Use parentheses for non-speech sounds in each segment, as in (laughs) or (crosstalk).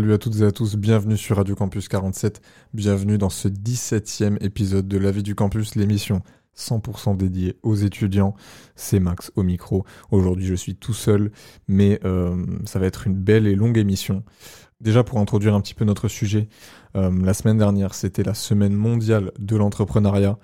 Salut à toutes et à tous, bienvenue sur Radio Campus 47, bienvenue dans ce 17e épisode de La vie du campus, l'émission 100% dédiée aux étudiants. C'est Max au micro. Aujourd'hui je suis tout seul, mais euh, ça va être une belle et longue émission. Déjà pour introduire un petit peu notre sujet, euh, la semaine dernière c'était la semaine mondiale de l'entrepreneuriat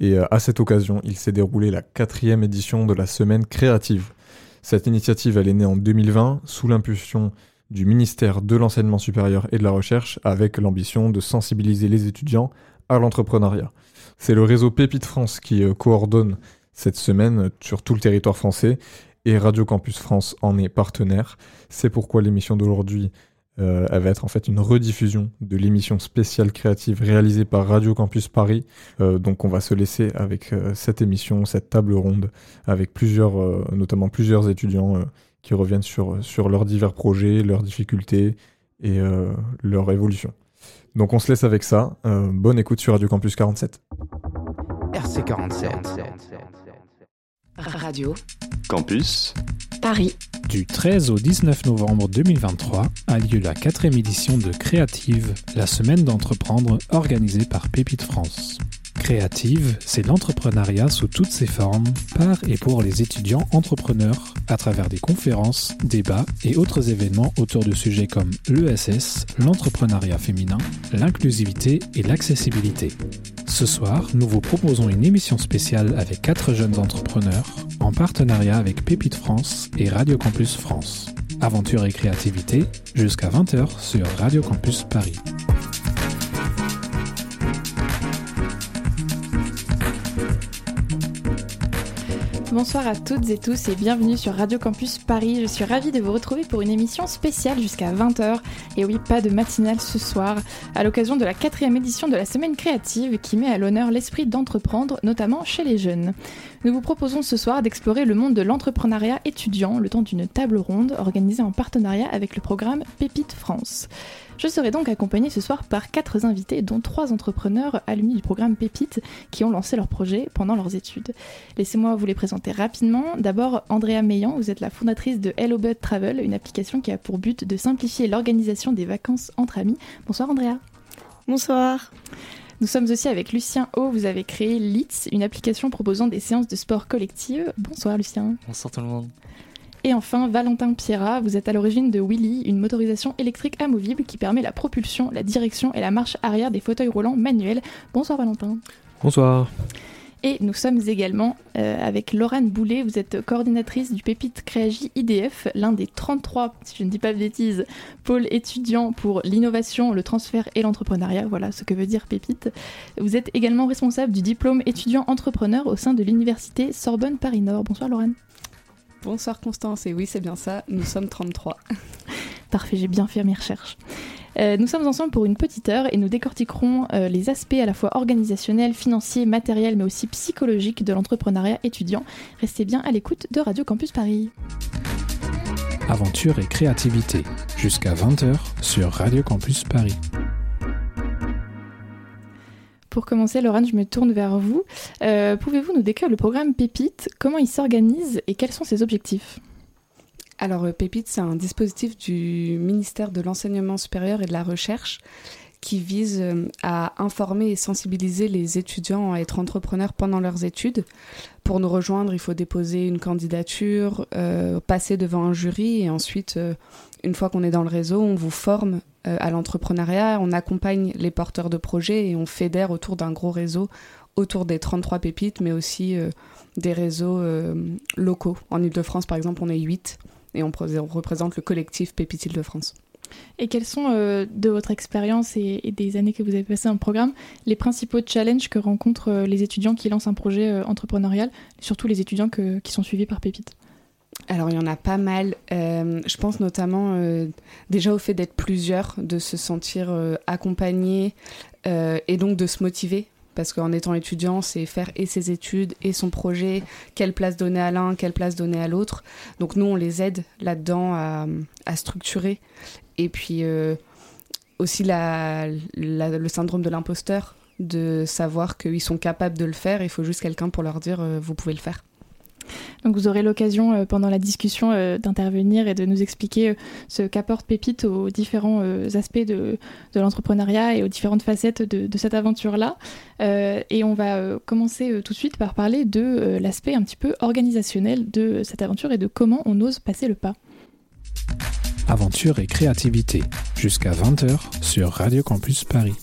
et euh, à cette occasion il s'est déroulé la quatrième édition de la semaine créative. Cette initiative elle est née en 2020 sous l'impulsion du ministère de l'Enseignement supérieur et de la Recherche avec l'ambition de sensibiliser les étudiants à l'entrepreneuriat. C'est le réseau Pépite France qui euh, coordonne cette semaine sur tout le territoire français et Radio Campus France en est partenaire. C'est pourquoi l'émission d'aujourd'hui euh, va être en fait une rediffusion de l'émission spéciale créative réalisée par Radio Campus Paris. Euh, donc on va se laisser avec euh, cette émission, cette table ronde, avec plusieurs, euh, notamment plusieurs étudiants euh, qui reviennent sur, sur leurs divers projets, leurs difficultés et euh, leur évolution. Donc on se laisse avec ça. Euh, bonne écoute sur Radio Campus 47. RC47. Radio Campus Paris. Du 13 au 19 novembre 2023 a lieu la quatrième édition de Créative, la semaine d'entreprendre organisée par Pépite France. Créative, c'est l'entrepreneuriat sous toutes ses formes, par et pour les étudiants entrepreneurs, à travers des conférences, débats et autres événements autour de sujets comme l'ESS, l'entrepreneuriat féminin, l'inclusivité et l'accessibilité. Ce soir, nous vous proposons une émission spéciale avec quatre jeunes entrepreneurs, en partenariat avec Pépite France et Radio Campus France. Aventure et créativité, jusqu'à 20h sur Radio Campus Paris. Bonsoir à toutes et tous et bienvenue sur Radio Campus Paris. Je suis ravie de vous retrouver pour une émission spéciale jusqu'à 20h. Et oui, pas de matinale ce soir, à l'occasion de la quatrième édition de la Semaine créative qui met à l'honneur l'esprit d'entreprendre, notamment chez les jeunes. Nous vous proposons ce soir d'explorer le monde de l'entrepreneuriat étudiant le temps d'une table ronde organisée en partenariat avec le programme Pépite France. Je serai donc accompagnée ce soir par quatre invités, dont trois entrepreneurs alumni du programme Pépite qui ont lancé leur projet pendant leurs études. Laissez-moi vous les présenter rapidement. D'abord, Andrea Meillan, vous êtes la fondatrice de Hello Bud Travel, une application qui a pour but de simplifier l'organisation des vacances entre amis. Bonsoir Andrea. Bonsoir. Nous sommes aussi avec Lucien O. Vous avez créé LITS, une application proposant des séances de sport collectives. Bonsoir Lucien. Bonsoir tout le monde. Et enfin, Valentin Pierra, vous êtes à l'origine de Willy, une motorisation électrique amovible qui permet la propulsion, la direction et la marche arrière des fauteuils roulants manuels. Bonsoir Valentin. Bonsoir. Et nous sommes également euh, avec Laurent Boulet, vous êtes coordinatrice du Pépite Créagi IDF, l'un des 33, si je ne dis pas de bêtises, pôles étudiants pour l'innovation, le transfert et l'entrepreneuriat. Voilà ce que veut dire Pépite. Vous êtes également responsable du diplôme étudiant entrepreneur au sein de l'université Sorbonne Paris Nord. Bonsoir Laurent. Bonsoir Constance, et oui c'est bien ça, nous sommes 33. (laughs) Parfait, j'ai bien fait mes recherches. Euh, nous sommes ensemble pour une petite heure et nous décortiquerons euh, les aspects à la fois organisationnels, financiers, matériels, mais aussi psychologiques de l'entrepreneuriat étudiant. Restez bien à l'écoute de Radio Campus Paris. Aventure et créativité, jusqu'à 20h sur Radio Campus Paris. Pour commencer, Laurent, je me tourne vers vous. Euh, Pouvez-vous nous décrire le programme Pépite? Comment il s'organise et quels sont ses objectifs? Alors euh, Pépite, c'est un dispositif du ministère de l'Enseignement supérieur et de la Recherche qui vise euh, à informer et sensibiliser les étudiants à être entrepreneurs pendant leurs études. Pour nous rejoindre, il faut déposer une candidature, passer devant un jury et ensuite, une fois qu'on est dans le réseau, on vous forme à l'entrepreneuriat, on accompagne les porteurs de projets et on fédère autour d'un gros réseau, autour des 33 pépites, mais aussi euh, des réseaux euh, locaux. En Ile-de-France, par exemple, on est 8 et on, pré- on représente le collectif Pépite Île-de-France. Et quels sont, euh, de votre expérience et, des années que vous avez passées le programme, les principaux challenges que rencontrent euh, les étudiants qui lancent un projet euh, entrepreneurial, surtout les étudiants qui sont suivis par Pépite? Alors il y en a pas mal. Euh, je pense notamment euh, déjà au fait d'être plusieurs, de se sentir euh, accompagné et donc de se motiver. Parce qu'en étant étudiant, c'est faire et ses études et son projet, quelle place donner à l'un, quelle place donner à l'autre. Donc nous, on les aide là-dedans à, structurer. Et puis aussi le syndrome de l'imposteur, de savoir qu'ils sont capables de le faire. Il faut juste quelqu'un pour leur dire, vous pouvez le faire. Donc vous aurez l'occasion euh, pendant la discussion euh, d'intervenir et de nous expliquer euh, ce qu'apporte Pépite aux différents aspects de, l'entrepreneuriat et aux différentes facettes de, cette aventure-là. et on va commencer tout de suite par parler de l'aspect un petit peu organisationnel de cette aventure et de comment on ose passer le pas. Aventure et créativité, jusqu'à 20h sur Radio Campus Paris.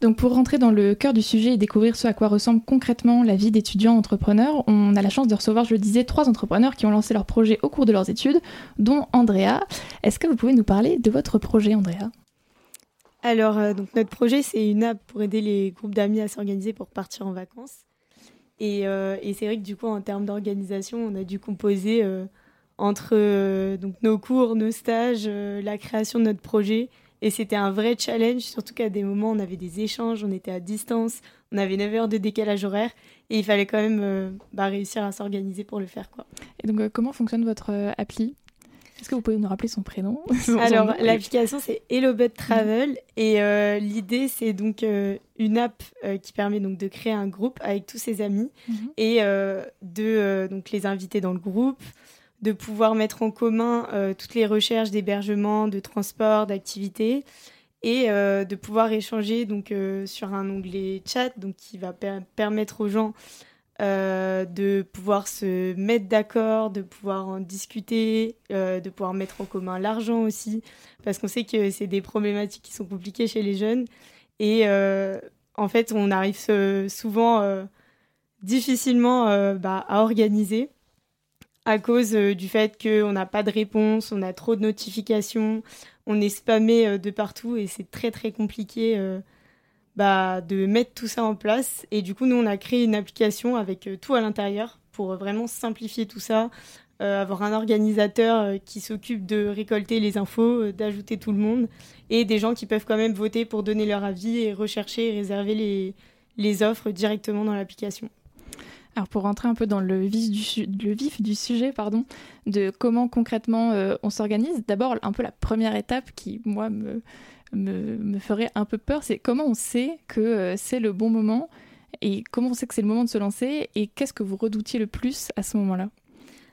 Donc pour rentrer dans le cœur du sujet et découvrir ce à quoi ressemble concrètement la vie d'étudiant entrepreneur, on a la chance de recevoir, je le disais, trois entrepreneurs qui ont lancé leur projet au cours de leurs études, dont Andrea. Est-ce que vous pouvez nous parler de votre projet, Andrea? Alors, euh, donc notre projet, c'est une app pour aider les groupes d'amis à s'organiser pour partir en vacances. Et, euh, c'est vrai que du coup, en termes d'organisation, on a dû composer euh, entre donc nos cours, nos stages, la création de notre projet et c'était un vrai challenge, surtout qu'à des moments, on avait des échanges, on était à distance, on avait 9 heures de décalage horaire et il fallait quand même euh, bah, réussir à s'organiser pour le faire. Quoi. Et donc, euh, comment fonctionne votre euh, appli? Est-ce que vous pouvez nous rappeler son prénom? (laughs) Alors, l'application, c'est HelloBud Travel. Et l'idée, c'est donc une app qui permet donc de créer un groupe avec tous ses amis mhm. et de donc, les inviter dans le groupe, de pouvoir mettre en commun euh, toutes les recherches d'hébergement, de transport, d'activités et euh, de pouvoir échanger donc euh, sur un onglet chat donc qui va permettre aux gens de pouvoir se mettre d'accord, de pouvoir en discuter, de pouvoir mettre en commun l'argent aussi parce qu'on sait que c'est des problématiques qui sont compliquées chez les jeunes. Et en fait on arrive souvent difficilement bah, à organiser à cause euh, du fait qu'on n'a pas de réponse, on a trop de notifications, on est spammé euh, de partout et c'est très très compliqué euh, bah, de mettre tout ça en place. Et du coup, nous, on a créé une application avec tout à l'intérieur pour vraiment simplifier tout ça, avoir un organisateur qui s'occupe de récolter les infos, d'ajouter tout le monde, et des gens qui peuvent quand même voter pour donner leur avis et rechercher et réserver les, les offres directement dans l'application. Alors pour rentrer un peu dans le vif du, sujet, pardon, de comment concrètement euh, on s'organise, d'abord un peu la première étape qui, moi, me, me, ferait un peu peur, c'est comment on sait que euh, c'est le bon moment et comment on sait que c'est le moment de se lancer et qu'est-ce que vous redoutiez le plus à ce moment-là?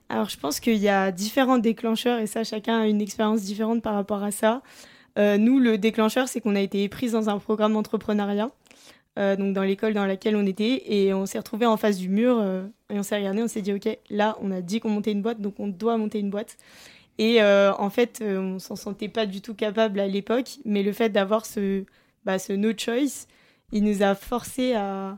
Alors je pense qu'il y a différents déclencheurs et ça, chacun a une expérience différente par rapport à ça. Euh, nous, le déclencheur, c'est qu'on a été pris dans un programme d'entrepreneuriat. Euh, donc dans l'école dans laquelle on était, et on s'est retrouvé en face du mur, euh, et on s'est regardé, on s'est dit, ok, là, on a dit qu'on montait une boîte, donc on doit monter une boîte. Et euh, en fait, on s'en sentait pas du tout capable à l'époque, mais le fait d'avoir ce, bah, no choice, il nous a forcé à,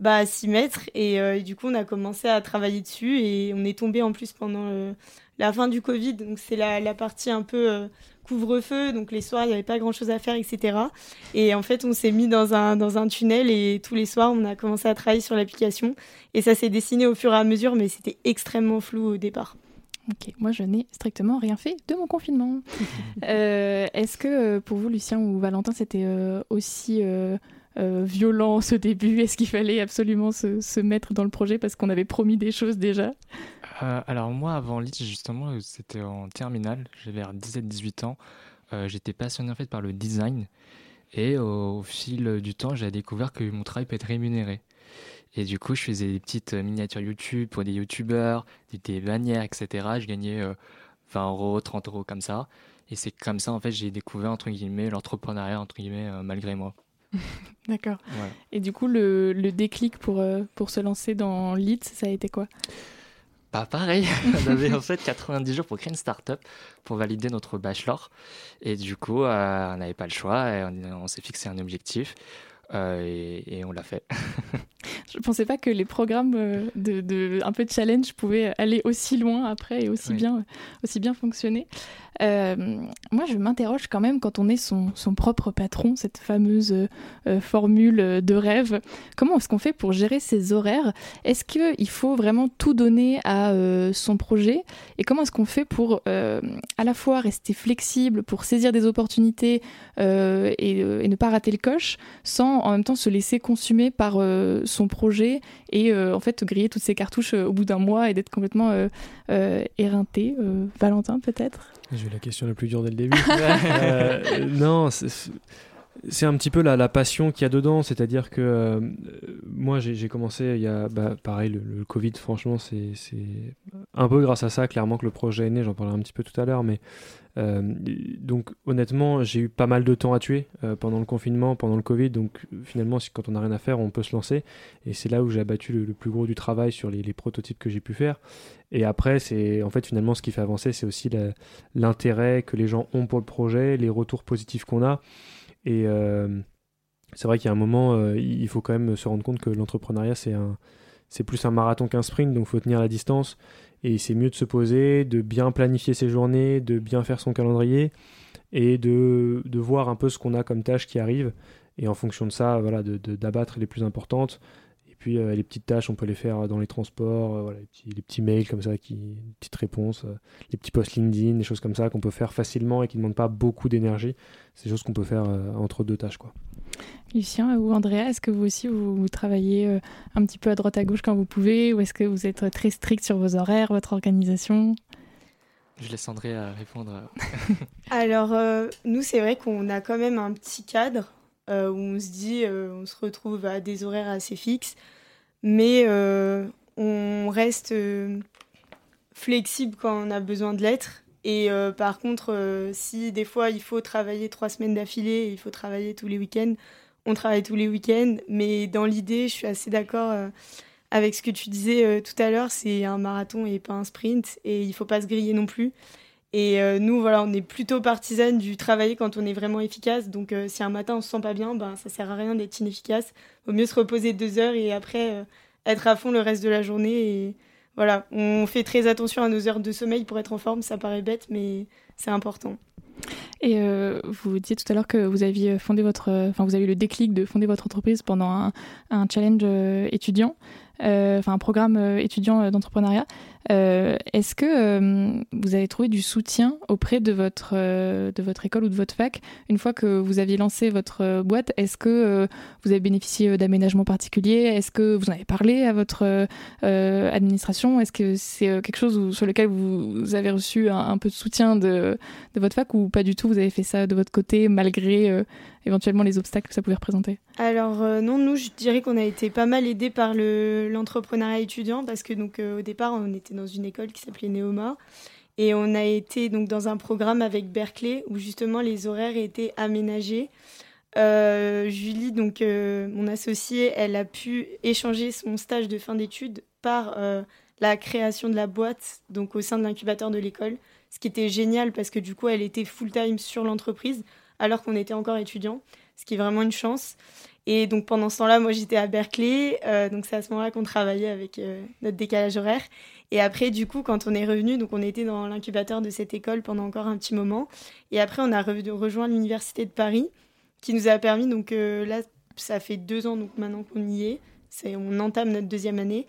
bah, s'y mettre, et, du coup, on a commencé à travailler dessus, et on est tombé en plus pendant la fin du Covid, donc c'est la, la, partie un peu couvre-feu, donc les soirs, il n'y avait pas grand-chose à faire, etc. Et en fait, on s'est mis dans un, dans un tunnel et tous les soirs, on a commencé à travailler sur l'application. Et ça s'est dessiné au fur et à mesure, mais c'était extrêmement flou au départ. Ok, moi je n'ai strictement rien fait de mon confinement. (laughs) Euh, est-ce que euh, pour vous, Lucien ou Valentin, c'était euh, aussi violent ce début? Est-ce qu'il fallait absolument se, se, mettre dans le projet parce qu'on avait promis des choses déjà? Euh, alors moi, avant Leeds, justement, euh, c'était en terminale, j'avais 17-18 ans. Euh, j'étais passionné en fait par le design. Et au, fil du temps, j'ai découvert que mon travail peut être rémunéré. Et du coup, je faisais des petites miniatures YouTube pour des YouTubeurs, des, bannières, etc. Je gagnais 20 euros, 30 euros comme ça. Et c'est comme ça, en fait, j'ai découvert, entre guillemets, l'entrepreneuriat, entre guillemets, malgré moi. (laughs) D'accord. Et du coup, le, le déclic pour, pour se lancer dans Leeds, ça a été quoi? Pas pareil. (laughs) on avait en fait 90 jours pour créer une start-up, pour valider notre bachelor. Et du coup, euh, on n'avait pas le choix. On, s'est fixé un objectif. Euh, et, on l'a fait. (laughs) Je pensais pas que les programmes de, de, un peu de challenge pouvaient aller aussi loin après et aussi bien aussi bien fonctionner. Euh, moi, je m'interroge quand même quand on est son, son propre patron, cette fameuse euh, formule de rêve. Comment est-ce qu'on fait pour gérer ses horaires? Est-ce qu'il faut vraiment tout donner à euh, son projet? Et comment est-ce qu'on fait pour à la fois rester flexible, pour saisir des opportunités et, et, ne pas rater le coche, sans en même temps se laisser consumer par son projet et en fait griller toutes ses cartouches au bout d'un mois et d'être complètement éreinté Valentin, peut-être? J'ai eu la question la plus dure dès le début. (laughs) euh, non, c'est un petit peu la, la passion qu'il y a dedans. C'est-à-dire que euh, moi, j'ai commencé il y a, bah, pareil, le, Covid, franchement, c'est un peu grâce à ça, clairement, que le projet est né. J'en parlerai un petit peu tout à l'heure. Mais euh, donc, honnêtement, j'ai eu pas mal de temps à tuer euh, pendant le confinement, pendant le Covid. Donc, finalement, quand on n'a rien à faire, on peut se lancer. Et c'est là où j'ai abattu le, plus gros du travail sur les, prototypes que j'ai pu faire. Et après, c'est en fait finalement ce qui fait avancer, c'est aussi l'intérêt que les gens ont pour le projet, les retours positifs qu'on a. Et euh, c'est vrai qu'il y a un moment, il faut quand même se rendre compte que l'entrepreneuriat, c'est c'est plus un marathon qu'un sprint, donc il faut tenir la distance. Et c'est mieux de se poser, de bien planifier ses journées, de bien faire son calendrier et de, de voir un peu ce qu'on a comme tâches qui arrivent. Et en fonction de ça, voilà, d'abattre de, les plus importantes puis euh, les petites tâches, on peut les faire dans les transports, euh, voilà, les, petits, les, petits, mails comme ça, qui, petites réponses, euh, les petits posts LinkedIn, des choses comme ça qu'on peut faire facilement et qui ne demandent pas beaucoup d'énergie. C'est des choses qu'on peut faire entre deux tâches. Quoi. Lucien ou Andrea, est-ce que vous aussi vous, travaillez un petit peu à droite à gauche quand vous pouvez ou est-ce que vous êtes très strict sur vos horaires, votre organisation? Je laisse Andrea répondre. (laughs) Alors, nous, c'est vrai qu'on a quand même un petit cadre euh, où on se dit, euh, on se retrouve à des horaires assez fixes, mais euh, on reste flexible quand on a besoin de l'être. Et par contre, si des fois il faut travailler trois semaines d'affilée, il faut travailler tous les week-ends, on travaille tous les week-ends. Mais dans l'idée, je suis assez d'accord avec ce que tu disais tout à l'heure, c'est un marathon et pas un sprint, et il faut pas se griller non plus. Et euh, nous, voilà, on est plutôt partisane du travailler quand on est vraiment efficace. Donc, euh, si un matin on se sent pas bien, ben ça sert à rien d'être inefficace. Vaut mieux se reposer deux heures et après euh, être à fond le reste de la journée. Voilà, on fait très attention à nos heures de sommeil pour être en forme. Ça paraît bête, mais c'est important. Et vous disiez tout à l'heure que vous aviez fondé votre, enfin vous avez eu le déclic de fonder votre entreprise pendant un, un challenge étudiant, enfin un programme étudiant d'entrepreneuriat. Euh, est-ce que euh, vous avez trouvé du soutien auprès de votre, euh, de votre école ou de votre fac une fois que vous aviez lancé votre boîte? Est-ce que vous avez bénéficié d'aménagements particuliers? Est-ce que vous en avez parlé à votre administration? Est-ce que c'est quelque chose sur lequel vous, avez reçu un, peu de soutien de, de, votre fac ou pas du tout? Vous avez fait ça de votre côté malgré éventuellement les obstacles que ça pouvait représenter Alors non, nous je dirais qu'on a été pas mal aidés par l'entrepreneuriat étudiant parce que donc au départ on était dans une école qui s'appelait Neoma. Et on a été donc dans un programme avec Berkeley où justement les horaires étaient aménagés. Euh, Julie, donc euh, mon associée, elle a pu échanger son stage de fin d'études par euh, la création de la boîte donc au sein de l'incubateur de l'école, ce qui était génial parce que du coup elle était full time sur l'entreprise alors qu'on était encore étudiant, ce qui est vraiment une chance. Et donc pendant ce temps-là, moi j'étais à Berkeley, donc c'est à ce moment-là qu'on travaillait avec notre décalage horaire. Et après, du coup, quand on est revenu, donc on était dans l'incubateur de cette école pendant encore un petit moment. Et après, on a rejoint l'université de Paris, qui nous a permis, donc euh, là, ça fait deux ans donc maintenant qu'on y est, on entame notre deuxième année,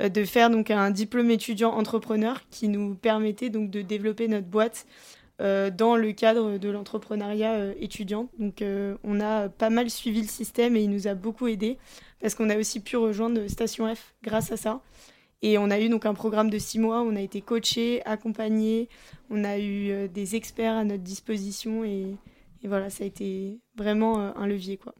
euh, de faire donc un diplôme étudiant entrepreneur qui nous permettait donc de développer notre boîte euh, dans le cadre de l'entrepreneuriat étudiant. Donc on a pas mal suivi le système et il nous a beaucoup aidé parce qu'on a aussi pu rejoindre Station F grâce à ça. Et on a eu donc un programme de six mois, on a été coaché, accompagné, on a eu euh, des experts à notre disposition et, voilà, ça a été vraiment euh, un levier. quoi.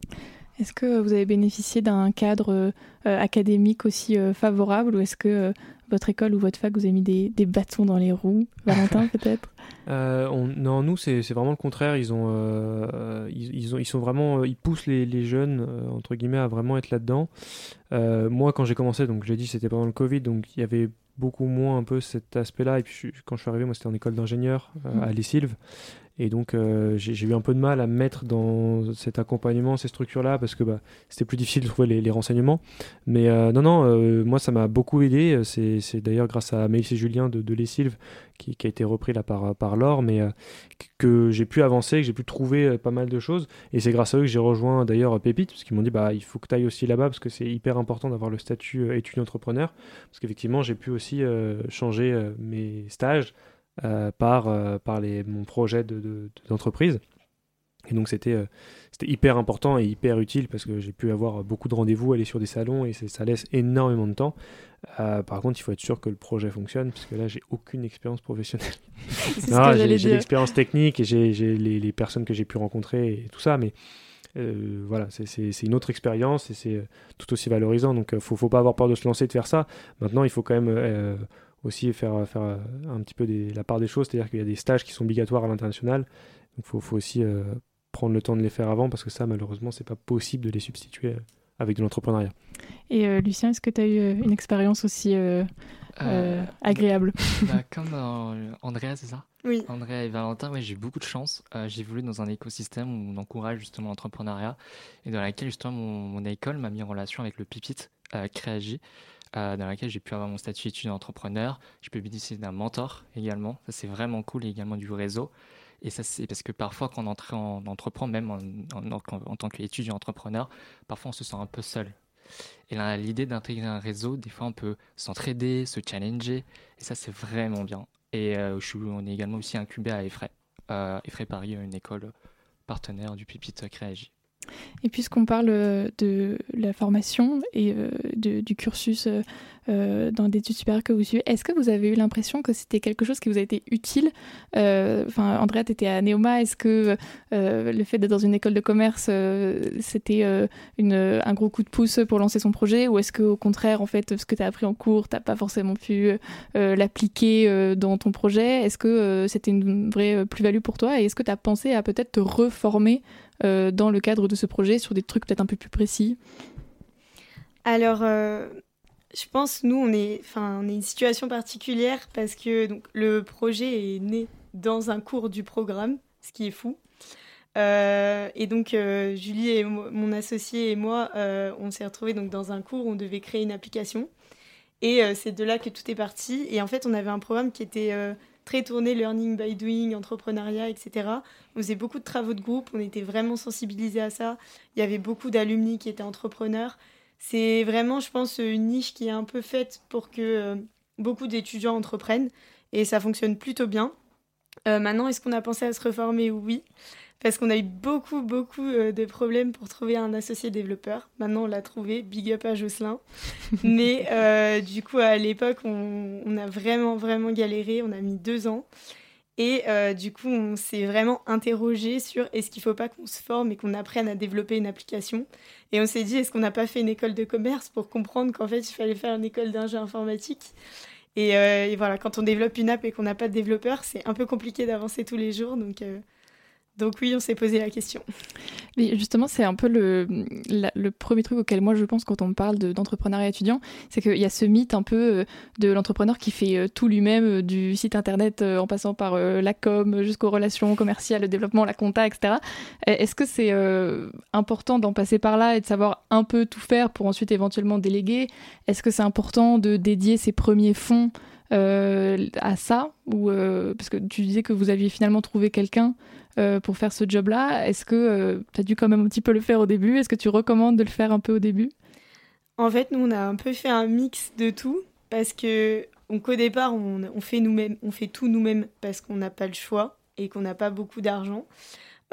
Est-ce que vous avez bénéficié d'un cadre euh, académique aussi favorable ou est-ce que votre école ou votre fac vous a mis des, des bâtons dans les roues (laughs) Valentin peut-être? Non, nous c'est vraiment le contraire. Ils, ont, ils, ont, ils sont vraiment, ils poussent les, les jeunes entre guillemets à vraiment être là-dedans. Euh, moi, quand j'ai commencé, donc j'ai dit c'était pendant le Covid, donc il y avait beaucoup moins un peu cet aspect-là. Et puis quand je suis arrivé, moi c'était en école d'ingénieur euh, mmh. à Les Et donc, euh, j'ai eu un peu de mal à me mettre dans cet accompagnement, ces structures-là, parce que bah, c'était plus difficile de trouver les, renseignements. Mais euh, non, non, euh, moi, ça m'a beaucoup aidé. C'est d'ailleurs grâce à Maïs et Julien de, de Les Sylves, qui, a été repris là par, par Laure, mais que j'ai pu avancer, que j'ai pu trouver pas mal de choses. Et c'est grâce à eux que j'ai rejoint d'ailleurs Pépite, parce qu'ils m'ont dit, bah, il faut que tu ailles aussi là-bas, parce que c'est hyper important d'avoir le statut étudiant-entrepreneur. Parce qu'effectivement, j'ai pu aussi changer mes stages par, euh, par les, mon projet d'entreprise. De, et donc c'était euh, c'était hyper important et hyper utile parce que j'ai pu avoir beaucoup de rendez-vous, aller sur des salons et ça laisse énormément de temps. par contre, il faut être sûr que le projet fonctionne parce que là, j'ai aucune expérience professionnelle. (laughs) j'ai l'expérience technique et j'ai les, les, personnes que j'ai pu rencontrer et tout ça, mais voilà, c'est une autre expérience et c'est tout aussi valorisant. Donc, il ne faut, faut, pas avoir peur de se lancer, de faire ça. Maintenant, il faut quand même aussi faire, faire euh, un petit peu des, la part des choses, c'est-à-dire qu'il y a des stages qui sont obligatoires à l'international, donc il faut, faut, aussi euh, prendre le temps de les faire avant, parce que ça, malheureusement, c'est pas possible de les substituer euh, avec de l'entrepreneuriat. Et Lucien, est-ce que tu as eu une expérience aussi agréable? bah, Comme Andrea, c'est ça? Oui. Andrea et Valentin, ouais, j'ai eu beaucoup de chance. j'ai voulu dans un écosystème où on encourage justement l'entrepreneuriat et dans laquelle justement mon, mon école m'a mis en relation avec le PIPIT, Créagi, dans laquelle j'ai pu avoir mon statut étudiant entrepreneur. Je peux bénéficier d'un mentor également. Ça, c'est vraiment cool. Et également du réseau. Et ça, c'est parce que parfois, quand on en entreprend, même en, en, tant qu'étudiant entrepreneur, parfois on se sent un peu seul. Et là, l'idée d'intégrer un réseau, des fois, on peut s'entraider, se challenger. Et ça, c'est vraiment bien. Et euh, on est également aussi incubé à Effray. Euh, Effray Paris, une école partenaire du Pipit Créagi. Et puisqu'on parle euh, de la formation et euh, du cursus euh, dans des études supérieures que vous suivez, est-ce que vous avez eu l'impression que c'était quelque chose qui vous a été utile? Enfin, Andrea, tu étais à Neoma. Est-ce que le fait d'être dans une école de commerce, c'était un gros coup de pouce pour lancer son projet? Ou est-ce qu'au contraire, en fait, ce que tu as appris en cours, tu n'as pas forcément pu l'appliquer dans ton projet? Est-ce que c'était une vraie plus-value pour toi? Et est-ce que tu as pensé à peut-être te reformer euh, dans le cadre de ce projet sur des trucs peut-être un peu plus précis Alors, euh, je pense, nous, on est, on est une situation particulière parce que donc, le projet est né dans un cours du programme, ce qui est fou. Euh, et donc, Julie et mon associé et moi, on s'est retrouvés donc, dans un cours où on devait créer une application. Et c'est de là que tout est parti. Et en fait, on avait un programme qui était très tourné learning by doing, entrepreneuriat, etc. On faisait beaucoup de travaux de groupe, on était vraiment sensibilisés à ça. Il y avait beaucoup d'alumni qui étaient entrepreneurs. C'est vraiment, je pense, une niche qui est un peu faite pour que euh, beaucoup d'étudiants entreprennent et ça fonctionne plutôt bien. Euh, maintenant, est-ce qu'on a pensé à se reformer? Oui parce qu'on a eu beaucoup, beaucoup euh, de problèmes pour trouver un associé développeur. Maintenant, on l'a trouvé, big up à Jocelyn. (laughs) Mais euh, du coup, à l'époque, on, a vraiment, vraiment galéré. On a mis deux ans. Et euh, du coup, on s'est vraiment interrogé sur est-ce qu'il ne faut pas qu'on se forme et qu'on apprenne à développer une application. Et on s'est dit, est-ce qu'on n'a pas fait une école de commerce pour comprendre qu'en fait, il fallait faire une école d'ingé informatique? Et, et, voilà, quand on développe une app et qu'on n'a pas de développeur, c'est un peu compliqué d'avancer tous les jours. Donc, donc oui, on s'est posé la question. Mais justement, c'est un peu le, premier truc auquel moi je pense quand on parle d'entrepreneuriat étudiant, c'est qu'il y a ce mythe un peu euh, de l'entrepreneur qui fait euh, tout lui-même, euh, du site internet en passant par la com jusqu'aux relations commerciales, le développement, la compta, etc. Est-ce que c'est important d'en passer par là et de savoir un peu tout faire pour ensuite éventuellement déléguer? Est-ce que c'est important de dédier ses premiers fonds à ça? Ou parce que tu disais que vous aviez finalement trouvé quelqu'un euh, pour faire ce job-là. Est-ce que euh, tu as dû quand même un petit peu le faire au début? Est-ce que tu recommandes de le faire un peu au début? En fait, nous, on a un peu fait un mix de tout parce que au départ, on, on fait, nous-mêmes, on fait tout nous-mêmes parce qu'on n'a pas le choix et qu'on n'a pas beaucoup d'argent.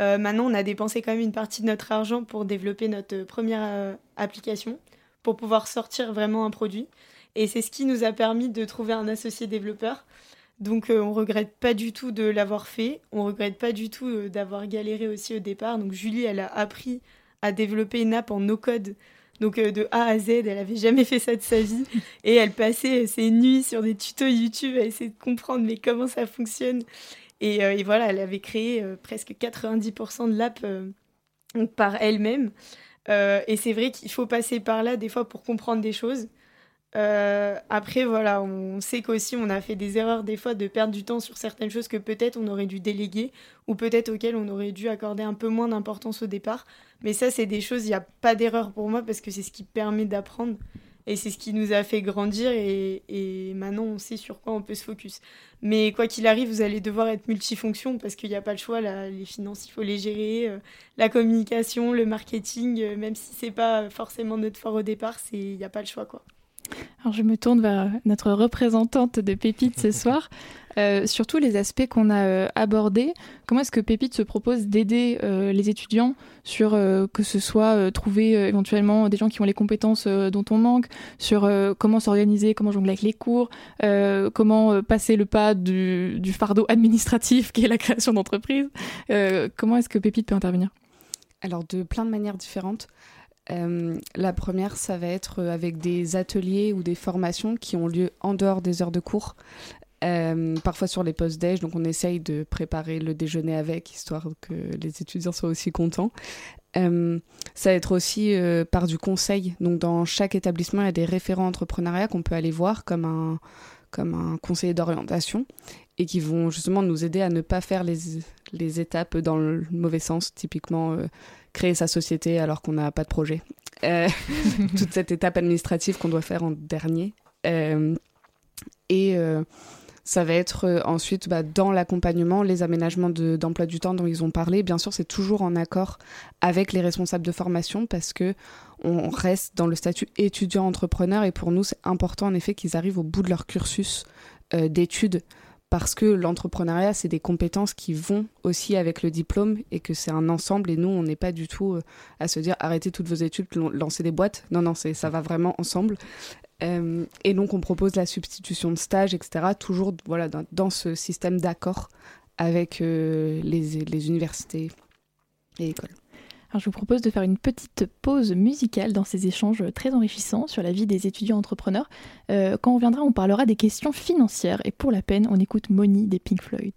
Euh, maintenant, on a dépensé quand même une partie de notre argent pour développer notre première application, pour pouvoir sortir vraiment un produit. Et c'est ce qui nous a permis de trouver un associé développeur. Donc euh, on regrette pas du tout de l'avoir fait, on regrette pas du tout euh, d'avoir galéré aussi au départ. Donc Julie, elle a appris à développer une app en no-code, donc euh, de A à Z, elle avait jamais fait ça de sa vie. (laughs) Et elle passait ses nuits sur des tutos YouTube à essayer de comprendre mais comment ça fonctionne. Et, voilà, elle avait créé presque 90% de l'app par elle-même. et c'est vrai qu'il faut passer par là des fois pour comprendre des choses. Après, voilà, on sait qu'aussi on a fait des erreurs des fois de perdre du temps sur certaines choses que peut-être on aurait dû déléguer ou peut-être auxquelles on aurait dû accorder un peu moins d'importance au départ. Mais ça, c'est des choses, il n'y a pas d'erreur pour moi parce que c'est ce qui permet d'apprendre. Et c'est ce qui nous a fait grandir et, maintenant on sait sur quoi on peut se focus. Mais quoi qu'il arrive, vous allez devoir être multifonction parce qu'il n'y a pas le choix. les finances, il faut les gérer. Euh, la communication, le marketing, euh, même si c'est pas forcément notre fort au départ, il n'y a pas le choix. quoi. Alors je me tourne vers notre représentante de Pépite ce (laughs) soir. Euh, sur tous les aspects qu'on a euh, abordés, comment est-ce que Pépite se propose d'aider euh, les étudiants sur que ce soit trouver éventuellement des gens qui ont les compétences dont on manque, sur comment s'organiser, comment jongler avec les cours, comment passer le pas du, du, fardeau administratif (laughs) qui est la création d'entreprise. comment est-ce que Pépite peut intervenir? Alors de plein de manières différentes. La première, ça va être avec des ateliers ou des formations qui ont lieu en dehors des heures de cours. Euh, parfois sur les postes déj, donc on essaye de préparer le déjeuner avec, histoire que les étudiants soient aussi contents. Euh, ça va être aussi euh, par du conseil. Donc dans chaque établissement, il y a des référents entrepreneuriat qu'on peut aller voir comme un, comme un conseiller d'orientation et qui vont justement nous aider à ne pas faire les, les étapes dans le mauvais sens, typiquement créer sa société alors qu'on n'a pas de projet. (laughs) toute cette étape administrative qu'on doit faire en dernier. et ça va être euh, ensuite bah, dans l'accompagnement, les aménagements d'emploi du temps dont ils ont parlé. Bien sûr, c'est toujours en accord avec les responsables de formation parce que on reste dans le statut étudiant-entrepreneur et pour nous, c'est important en effet qu'ils arrivent au bout de leur cursus euh, d'études parce que l'entrepreneuriat, c'est des compétences qui vont aussi avec le diplôme et que c'est un ensemble. Et nous, on n'est pas du tout euh, à se dire arrêtez toutes vos études, lancez des boîtes. Non, non, ça va vraiment ensemble. Euh, et donc on propose la substitution de stage, etc. Toujours voilà, dans, ce système d'accord avec euh, les, les, universités et écoles. Alors je vous propose de faire une petite pause musicale dans ces échanges très enrichissants sur la vie des étudiants entrepreneurs. Euh, quand on reviendra, on parlera des questions financières et pour la peine, on écoute Money des Pink Floyd.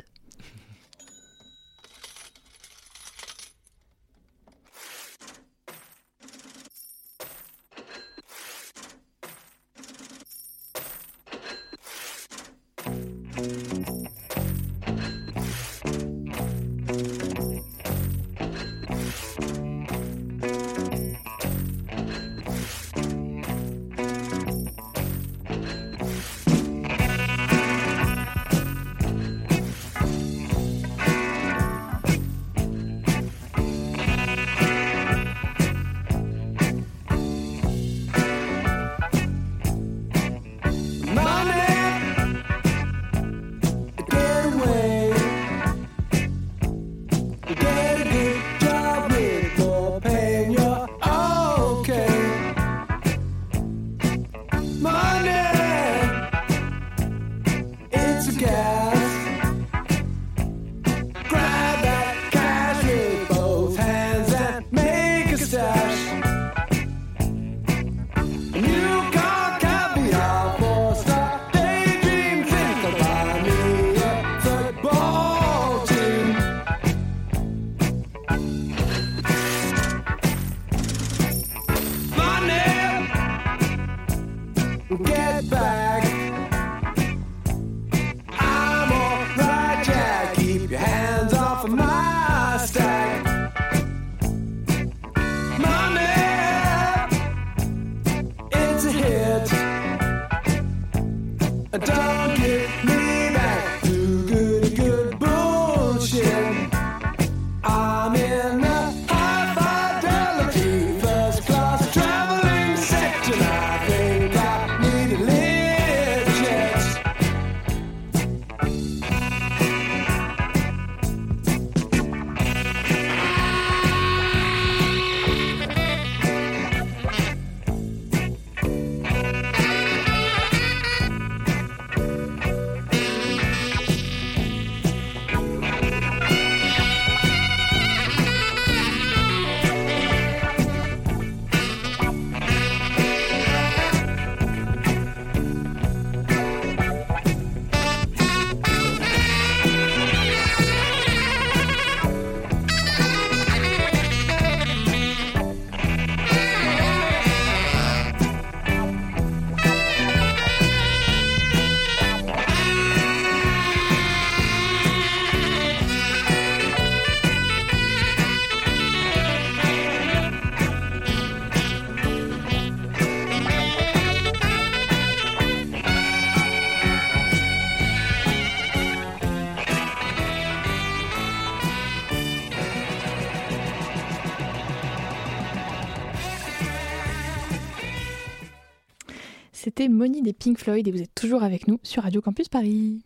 Des Pink Floyd et vous êtes toujours avec nous sur Radio Campus Paris.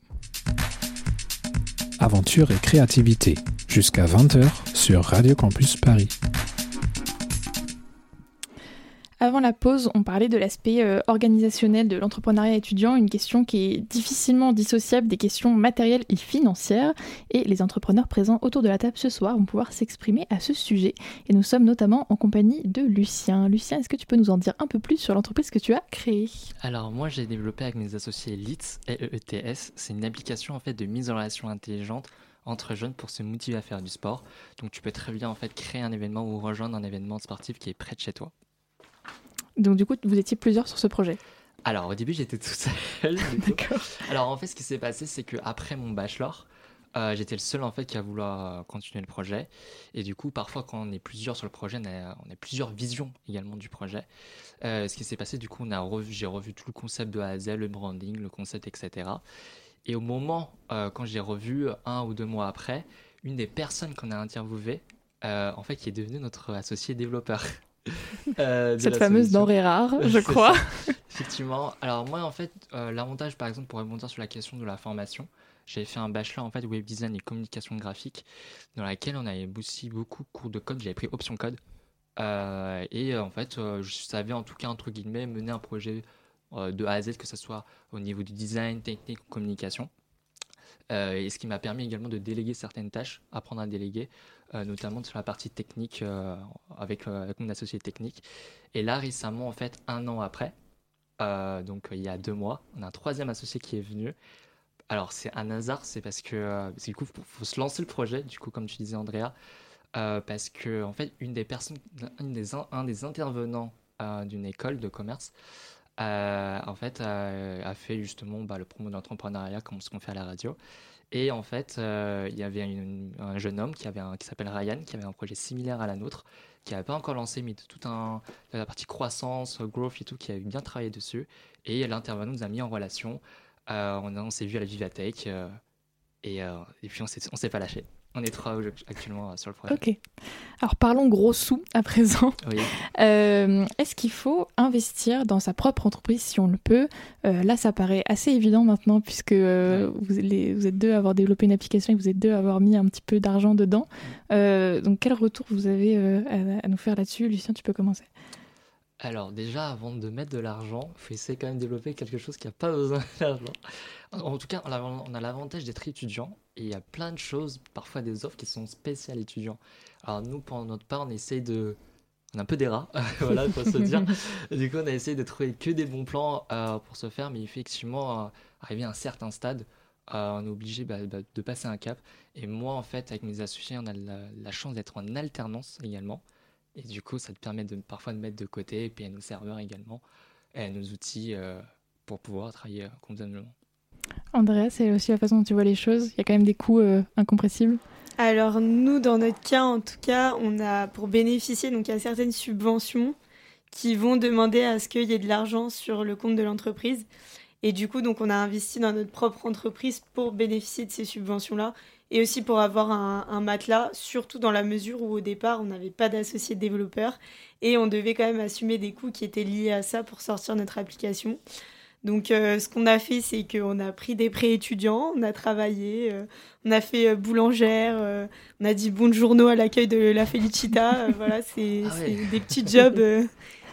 Aventure et créativité, jusqu'à 20h sur Radio Campus Paris. Avant la pause, on parlait de l'aspect euh, organisationnel de l'entrepreneuriat étudiant, une question qui est difficilement dissociable des questions matérielles et financières. Et les entrepreneurs présents autour de la table ce soir vont pouvoir s'exprimer à ce sujet. Et nous sommes notamment en compagnie de Lucien. Lucien, est-ce que tu peux nous en dire un peu plus sur l'entreprise que tu as créée? Alors moi, j'ai développé avec mes associés LEETS, L-E-E-T-S. C'est une application en fait de mise en relation intelligente entre jeunes pour se motiver à faire du sport. Donc tu peux très bien en fait créer un événement ou rejoindre un événement sportif qui est près de chez toi. Donc du coup, vous étiez plusieurs sur ce projet Alors au début, j'étais tout seul. D'accord. Alors en fait, ce qui s'est passé, c'est que après mon bachelor, euh, j'étais le seul en fait qui a voulu euh, continuer le projet. Et du coup, parfois, quand on est plusieurs sur le projet, on a, on a plusieurs visions également du projet. Euh, ce qui s'est passé, du coup, on a revu, j'ai revu tout le concept de A à Z, le branding, le concept, etc. Et au moment, quand j'ai revu un ou deux mois après, une des personnes qu'on a interviewées, en fait, qui est devenue notre associé développeur. (laughs) euh, Cette fameuse denrée rare, (laughs) je crois. ça, (laughs) Effectivement. Alors moi, en fait, euh, l'avantage, par exemple, pour rebondir sur la question de la formation, j'avais fait un bachelor en fait web design et communication graphique, dans laquelle on avait aussi beaucoup de cours de code. J'avais pris option code. Euh, et en fait, je savais en tout cas entre guillemets mener un projet de A à Z, que ce soit au niveau du design, technique ou communication. Et ce qui m'a permis également de déléguer certaines tâches, apprendre à déléguer, notamment sur la partie technique euh, avec, euh, avec mon associé technique. Et là, récemment, en fait, un an après, euh, donc il y a deux mois, on a un troisième associé qui est venu. Alors c'est un hasard, c'est parce que euh, du coup faut, faut se lancer le projet, du coup comme tu disais Andrea, euh, parce que en fait une des personnes, un des intervenants euh, d'une école de commerce, euh, en fait euh, a fait justement bah, le promo de l'entrepreneuriat comme ce qu'on fait à la radio. Et en fait, euh, il y avait un jeune homme qui, s'appelle Ryan, qui avait un projet similaire à la nôtre, qui n'avait pas encore lancé, mais tout un, la partie croissance, growth et tout, qui avait bien travaillé dessus. Et l'intervenant nous a mis en relation. Euh, on, s'est vu à la Vivatech euh, et, euh, et puis on s'est, on s'est pas lâché. On est trois actuellement euh, sur le projet. Ok. Alors parlons gros sous à présent. Oui. (laughs) Euh, Est-ce qu'il faut investir dans sa propre entreprise si on le peut? Euh, Là, ça paraît assez évident maintenant puisque euh, vous, les- vous êtes deux à avoir développé une application et vous êtes deux à avoir mis un petit peu d'argent dedans. Euh, donc quel retour vous avez euh, à, à nous faire là-dessus? Lucien, tu peux commencer. Alors déjà, avant de mettre de l'argent, il faut essayer quand même de développer quelque chose qui n'a pas besoin (laughs) d'argent. En tout cas, on a, on a l'avantage d'être étudiant et il y a plein de choses, parfois des offres qui sont spéciales étudiants. Alors nous, pour notre part, on essaye de... On a un peu des rats, (laughs) voilà, faut se dire. (laughs) Du coup, on a essayé de trouver que des bons plans euh, pour se faire, mais effectivement, euh, arrivé à un certain stade, euh, on est obligé bah, bah, de passer un cap. Et moi, en fait, avec mes associés, on a la, la chance d'être en alternance également. Et du coup, ça te permet de, parfois de mettre de côté, et puis à nos serveurs également, et à nos outils euh, pour pouvoir travailler convenablement. Andrea, c'est aussi la façon dont tu vois les choses. Il y a quand même des coûts euh, incompressibles. Alors nous, dans notre cas, en tout cas, on a pour bénéficier, donc il y a certaines subventions qui vont demander à ce qu'il y ait de l'argent sur le compte de l'entreprise. Et du coup, donc on a investi dans notre propre entreprise pour bénéficier de ces subventions-là et aussi pour avoir un, un matelas, surtout dans la mesure où au départ, on n'avait pas d'associé développeur et on devait quand même assumer des coûts qui étaient liés à ça pour sortir notre application. Donc euh, ce qu'on a fait, c'est qu'on a pris des prêts étudiants, on a travaillé, euh, on a fait euh, boulangère, euh, on a dit bonjour à l'accueil de la Felicita. voilà, c'est Ah ouais. c'est des petits jobs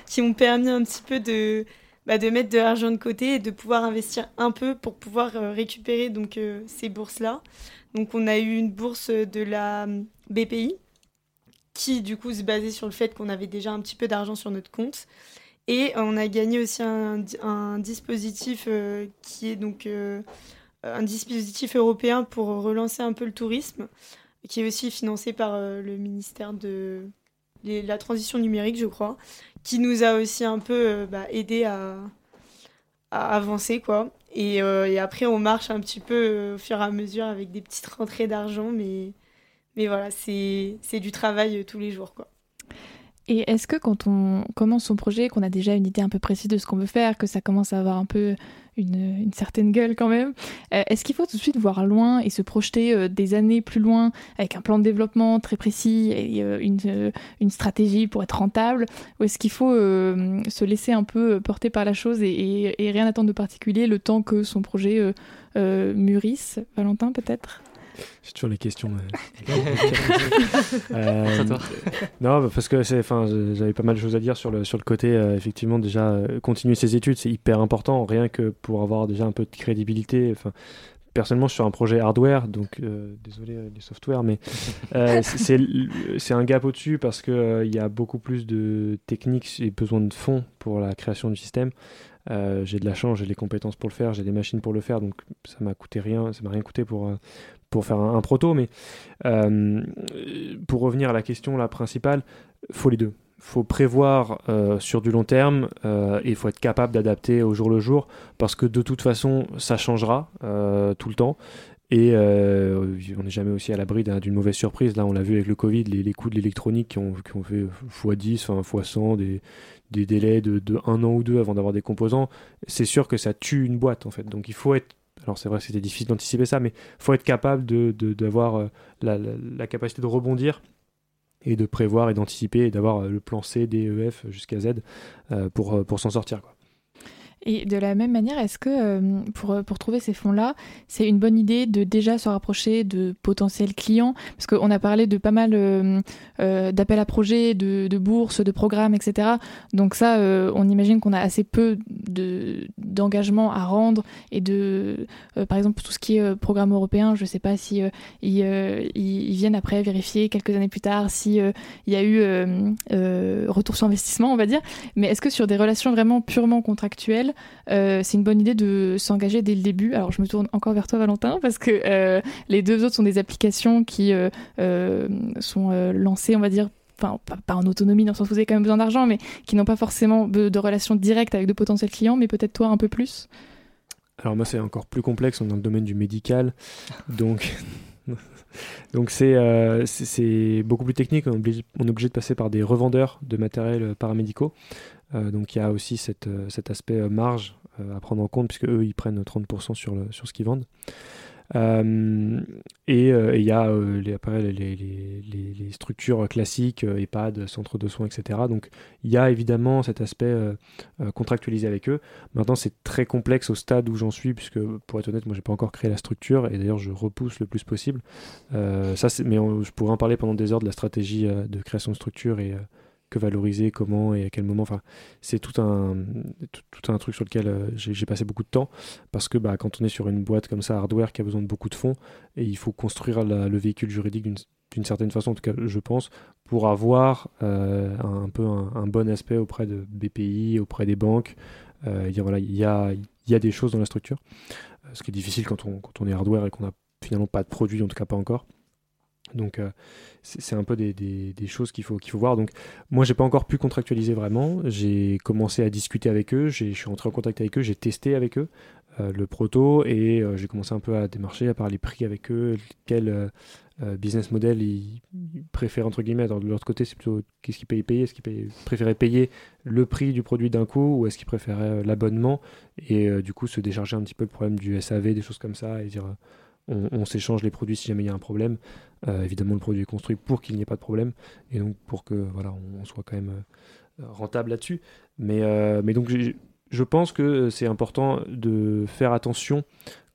qui ont permis un petit peu de, bah, de mettre de l'argent de côté et de pouvoir investir un peu pour pouvoir récupérer donc ces bourses-là. Donc on a eu une bourse de la BPI qui du coup se basait sur le fait qu'on avait déjà un petit peu d'argent sur notre compte. Et on a gagné aussi un, di- un dispositif euh, qui est donc euh, un dispositif européen pour relancer un peu le tourisme, qui est aussi financé par euh, le ministère de la transition numérique, je crois, qui nous a aussi un peu bah, aidé à, avancer, quoi. Et, après, on marche un petit peu au fur et à mesure avec des petites rentrées d'argent, mais, mais voilà, c'est du travail tous les jours, quoi. Et est-ce que quand on commence son projet, qu'on a déjà une idée un peu précise de ce qu'on veut faire, que ça commence à avoir un peu une, certaine gueule quand même, euh, est-ce qu'il faut tout de suite voir loin et se projeter euh, des années plus loin avec un plan de développement très précis et euh, une, stratégie pour être rentable? Ou est-ce qu'il faut se laisser un peu porter par la chose et, rien attendre de particulier le temps que son projet mûrisse? Valentin peut-être? J'ai toujours les questions. euh, (laughs) non, bah, parce que c'est, enfin, j'avais pas mal de choses à dire sur le sur le côté. Euh, effectivement, déjà euh, continuer ses études, c'est hyper important, rien que pour avoir déjà un peu de crédibilité. Enfin, personnellement, je suis sur un projet hardware, donc euh, désolé les softwares, mais (laughs) c'est c'est un gap au-dessus parce que il y a beaucoup plus de techniques et besoin de fonds pour la création du système. j'ai de la chance, j'ai les compétences pour le faire, j'ai des machines pour le faire, donc ça m'a coûté rien, ça m'a rien coûté pour pour faire un, proto, mais euh, pour revenir à la question la principale, faut les deux. Faut prévoir euh, sur du long terme euh, et faut être capable d'adapter au jour le jour parce que de toute façon ça changera tout le temps et on n'est jamais aussi à l'abri d'une mauvaise surprise. Là, on l'a vu avec le Covid, les, coûts de l'électronique qui ont, fait x10, enfin x100, des, des délais de, de, un an ou deux avant d'avoir des composants. C'est sûr que ça tue une boîte en fait. Donc il faut être alors c'est vrai que c'était difficile d'anticiper ça, mais faut être capable d'avoir de, euh, la, capacité de rebondir et de prévoir et d'anticiper et d'avoir euh, le plan C, D, E, F jusqu'à Z euh, pour, s'en sortir. Et de la même manière, est-ce que euh, pour, pour trouver ces fonds-là, c'est une bonne idée de déjà se rapprocher de potentiels clients? Parce qu'on a parlé de pas mal euh, euh, d'appels à projets, de, de, bourses, de programmes, etc. Donc ça, on imagine qu'on a assez peu d'engagement à rendre et de, par exemple, tout ce qui est programme européen, je ne sais pas si ils, viennent après vérifier quelques années plus tard si il y a eu retour sur investissement, on va dire. Mais est-ce que sur des relations vraiment purement contractuelles, euh, c'est une bonne idée de s'engager dès le début. Alors je me tourne encore vers toi Valentin parce que euh, les deux autres sont des applications qui euh, sont lancées, on va dire, pas, en autonomie dans le sens où vous avez quand même besoin d'argent, mais qui n'ont pas forcément de, relations directes avec de potentiels clients, mais peut-être toi un peu plus. Alors moi c'est encore plus complexe, on est dans le domaine du médical, donc (laughs) donc c'est beaucoup plus technique, on est, obligé, on est, obligé, de passer par des revendeurs de matériel paramédicaux. Euh, donc il y a aussi euh, cet aspect euh, marge à prendre en compte, puisque eux, ils prennent 30% sur, sur ce qu'ils vendent. et il y a les, les, les, structures classiques, EHPAD, centre de soins, etc. Donc il y a évidemment cet aspect contractualisé avec eux. Maintenant, c'est très complexe au stade où j'en suis, puisque pour être honnête, moi, j'ai pas encore créé la structure, et d'ailleurs, je repousse le plus possible. ça, mais je pourrais en parler pendant des heures de la stratégie de création de structure et que valoriser, comment et à quel moment. Enfin, c'est tout un, tout, un truc sur lequel euh, j'ai passé beaucoup de temps parce que bah, quand on est sur une boîte comme ça, hardware, qui a besoin de beaucoup de fonds, et il faut construire le véhicule juridique d'une certaine façon, en tout cas, je pense, pour avoir euh, un, peu un, bon aspect auprès de BPI, auprès des banques. Euh, voilà, il y a, y a des choses dans la structure, ce qui est difficile quand on, quand on est hardware et qu'on n'a finalement pas de produit, en tout cas pas encore. Donc euh, c'est un peu des, choses qu'il faut, voir. Donc moi j'ai pas encore pu contractualiser vraiment. J'ai commencé à discuter avec eux, je suis entré en contact avec eux, j'ai testé avec eux euh, le proto et euh, j'ai commencé un peu à démarcher, à parler prix avec eux, quel business model ils, préfèrent entre guillemets. De l'autre côté c'est plutôt qu'est-ce qu'ils payent payer, est-ce qu'ils préféraient payer le prix du produit d'un coup ou est-ce qu'ils préféraient l'abonnement et du coup se décharger un petit peu le problème du SAV, des choses comme ça et dire on, s'échange les produits si jamais il y a un problème. Euh, évidemment, le produit est construit pour qu'il n'y ait pas de problème et donc pour que voilà, on, soit quand même euh, rentable là-dessus. Mais, euh, mais donc, je pense que c'est important de faire attention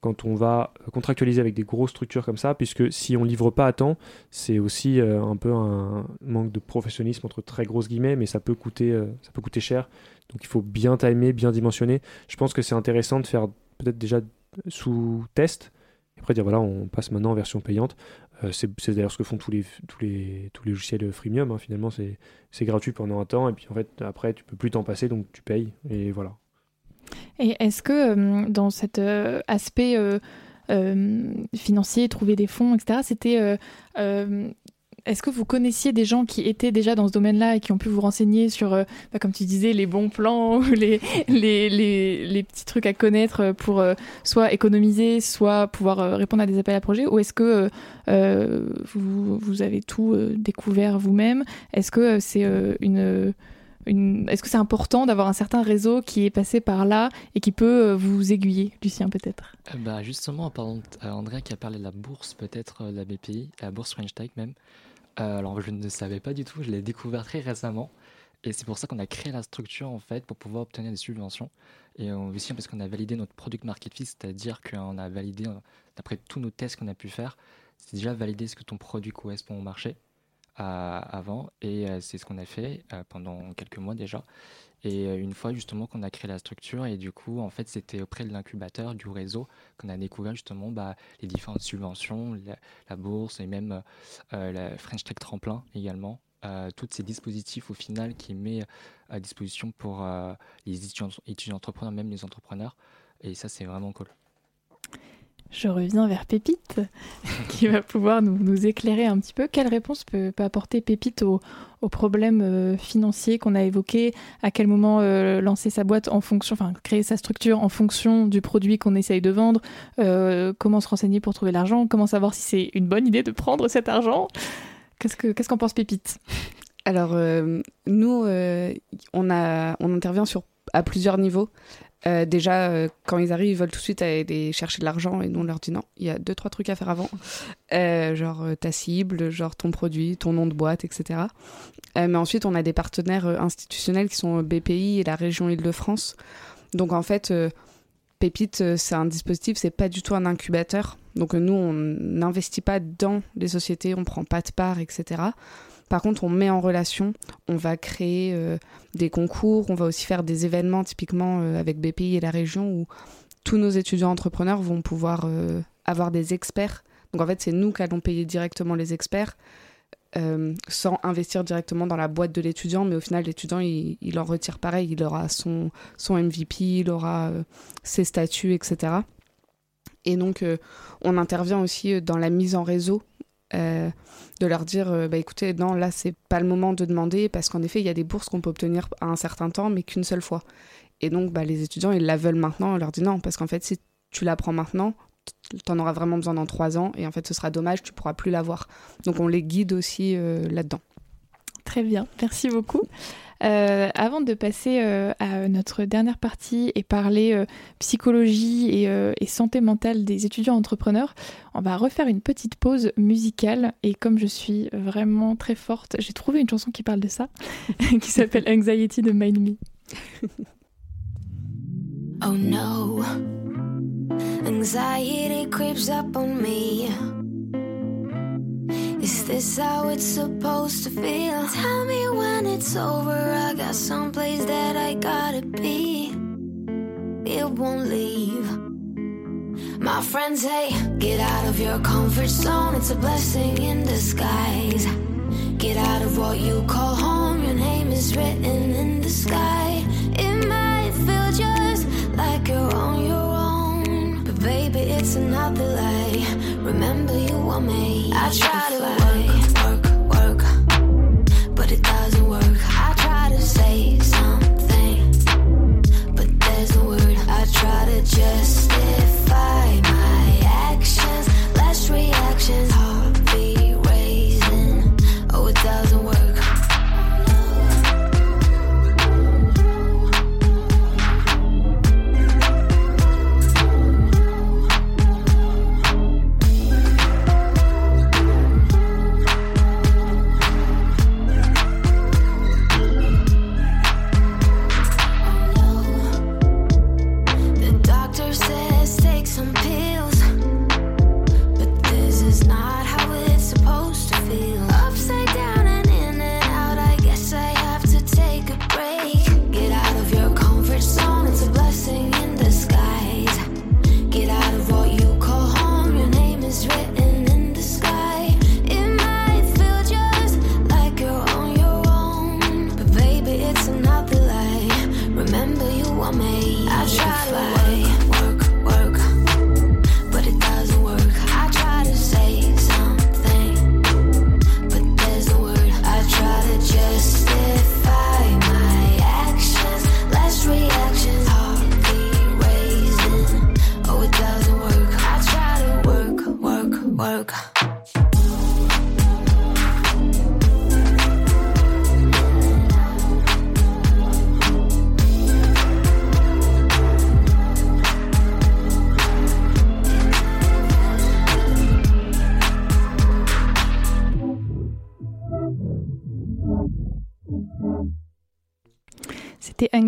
quand on va contractualiser avec des grosses structures comme ça, puisque si on livre pas à temps, c'est aussi un peu un manque de professionnalisme entre très grosses guillemets, mais ça peut coûter, ça peut coûter cher. Donc il faut bien timer, bien dimensionner. Je pense que c'est intéressant de faire peut-être déjà sous test, après dire voilà, on passe maintenant en version payante. Euh, c'est d'ailleurs ce que font tous les, tous les, tous les logiciels freemium. Hein. finalement, c'est gratuit pendant un temps et puis en fait après tu peux plus t'en passer donc tu payes et voilà. Et est-ce que euh, dans cet euh, aspect financier, trouver des fonds, etc., c'était est-ce que vous connaissiez des gens qui étaient déjà dans ce domaine-là et qui ont pu vous renseigner sur, bah, comme tu disais, les bons plans (laughs) ou les, les, les, les, petits trucs à connaître pour soit économiser, soit pouvoir répondre à des appels à projets? Ou est-ce que vous, vous, avez tout découvert vous-même? Est-ce que c'est une est-ce que c'est important d'avoir un certain réseau qui est passé par là et qui peut euh, vous aiguiller, Lucien peut-être? Euh, bah Justement, en parlant qui a parlé de la bourse, peut-être euh, la BPI, la bourse French Tech même. Alors je ne savais pas du tout, je l'ai découvert très récemment. Et c'est pour ça qu'on a créé la structure en fait pour pouvoir obtenir des subventions. Et aussi parce qu'on a validé notre product market fit, c'est-à-dire qu'on a validé, d'après tous nos tests qu'on a pu faire, c'est déjà validé ce que ton produit correspond au marché avant. Et euh, c'est ce qu'on a fait euh, pendant quelques mois déjà. Et euh, une fois justement qu'on a créé la structure, et du coup, en fait, c'était auprès de l'incubateur, du réseau, qu'on a découvert justement bah, les différentes subventions, la, bourse et même la French Tech Tremplin également. tous ces dispositifs au final qui met à disposition pour les étudiants, étudiants entrepreneurs, même les entrepreneurs. Et ça, c'est vraiment cool je reviens vers Pépite, (laughs) qui va pouvoir nous, éclairer un petit peu. Quelle réponse peut, apporter Pépite aux, problèmes euh, financiers qu'on a évoqués À quel moment euh, lancer sa boîte en fonction, enfin créer sa structure en fonction du produit qu'on essaye de vendre? Euh, Comment se renseigner pour trouver l'argent? Comment savoir si c'est une bonne idée de prendre cet argent? Qu'est-ce qu'en pense Pépite? Alors, nous, on, intervient à plusieurs niveaux. Euh, déjà, euh, quand ils arrivent, ils veulent tout de suite aller chercher de l'argent et nous on leur dit non, il y a deux, trois trucs à faire avant. Euh, genre ta cible, genre ton produit, ton nom de boîte, etc. mais ensuite, on a des partenaires institutionnels qui sont BPI et la région Île-de-France. Donc en fait, Pépite, c'est un dispositif, c'est pas du tout un incubateur. Donc nous, on n'investit pas dans les sociétés, on prend pas de part, etc. Par contre, on met en relation, on va créer euh, des concours, on va aussi faire des événements typiquement euh, avec BPI et la région où tous nos étudiants entrepreneurs vont pouvoir euh, avoir des experts. Donc en fait, c'est nous qui allons payer directement les experts sans investir directement dans la boîte de l'étudiant, mais au final, l'étudiant, il, en retire pareil, il aura son, son MVP, il aura ses statuts, etc. Et donc, on intervient aussi dans la mise en réseau euh, de leur dire euh, bah écoutez non là c'est pas le moment de demander parce qu'en effet il y a des bourses qu'on peut obtenir à un certain temps mais qu'une seule fois. Et donc bah, les étudiants ils la veulent maintenant. On leur dit non parce qu'en fait si tu la prends maintenant t'en auras vraiment besoin dans trois ans et en fait ce sera dommage tu pourras plus l'avoir. Donc on les guide aussi euh, là-dedans. Très bien. Merci beaucoup euh, avant de passer euh, à notre dernière partie et parler euh, psychologie et, santé mentale des étudiants entrepreneurs, on va refaire une petite pause musicale. Et comme je suis vraiment très forte, j'ai trouvé une chanson qui parle de ça, (laughs) qui s'appelle Anxiety de Mind Me. oh no, anxiety creeps up on me. Is this how it's supposed to feel? Tell me when it's over. I got someplace that I gotta be. It won't leave. My friends say, get out of your comfort zone. It's a blessing in disguise. Get out of what you call home. Your name is written in the sky. It might feel just like you're on your own. But baby, it's another lie. Remember, you were made. I try to work, work, work, but it doesn't work. I try to say something, but there's no word. I try to justify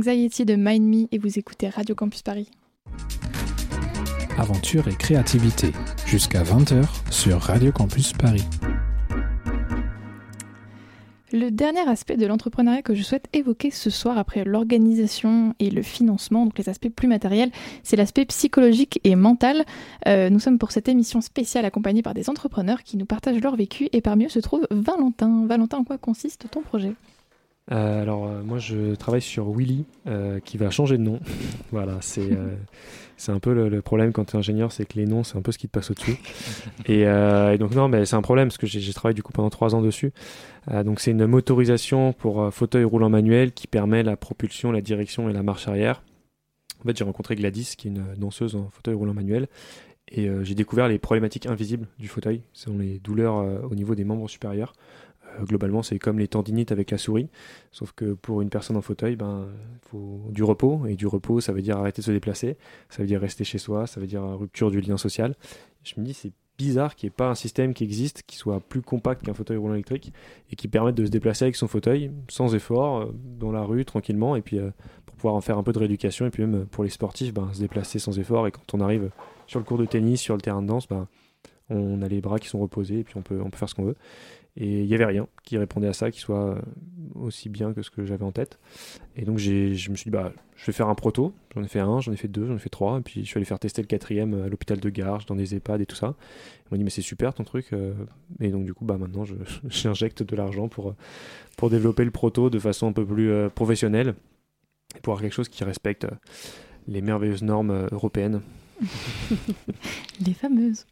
Anxiety de Mind Me et vous écoutez Radio Campus Paris. Aventure et créativité, jusqu'à 20h sur Radio Campus Paris. Le dernier aspect de l'entrepreneuriat que je souhaite évoquer ce soir après l'organisation et le financement, donc les aspects plus matériels, c'est l'aspect psychologique et mental. Euh, nous sommes pour cette émission spéciale accompagnée par des entrepreneurs qui nous partagent leur vécu et parmi eux se trouve Valentin. Valentin, en quoi consiste ton projet? Euh, alors euh, moi je travaille sur Willy euh, qui va changer de nom. (laughs) voilà, c'est c'est un peu le, problème quand tu es ingénieur, c'est que les noms c'est un peu ce qui te passe au-dessus. (laughs) et, donc non, mais c'est un problème parce que j'ai travaillé du coup pendant trois ans dessus. donc c'est une motorisation pour fauteuil roulant manuel qui permet la propulsion, la direction et la marche arrière. En fait j'ai rencontré Gladys qui est une danseuse en fauteuil roulant manuel et j'ai découvert les problématiques invisibles du fauteuil, ce sont les douleurs au niveau des membres supérieurs. Euh, globalement, c'est comme les tendinites avec la souris, sauf que pour une personne en fauteuil, ben, il faut du repos, et du repos, ça veut dire arrêter de se déplacer, ça veut dire rester chez soi, ça veut dire rupture du lien social. Je me dis, c'est bizarre qu'il n'y ait pas un système qui existe, qui soit plus compact qu'un fauteuil roulant électrique, et qui permette de se déplacer avec son fauteuil, sans effort, euh, dans la rue, tranquillement, et puis euh, pour pouvoir en faire un peu de rééducation, et puis même pour les sportifs, ben, se déplacer sans effort, et quand on arrive sur le cours de tennis, sur le terrain de danse, ben, on a les bras qui sont reposés, et puis on peut, on peut faire ce qu'on veut. Et il n'y avait rien qui répondait à ça, qui soit euh, aussi bien que ce que j'avais en tête. Et donc je me suis dit, bah, je vais faire un proto. J'en ai fait un, j'en ai fait deux, j'en ai fait trois. Et puis je suis allé faire tester le quatrième à l'hôpital de Garges, dans des EHPAD et tout ça. Ils m'ont dit, mais c'est super ton truc. Euh. Et donc du coup, bah, maintenant, (laughs) j'injecte de l'argent pour, pour développer le proto de façon un peu plus euh, professionnelle. Pour avoir quelque chose qui respecte les merveilleuses normes européennes (laughs) Les fameuses.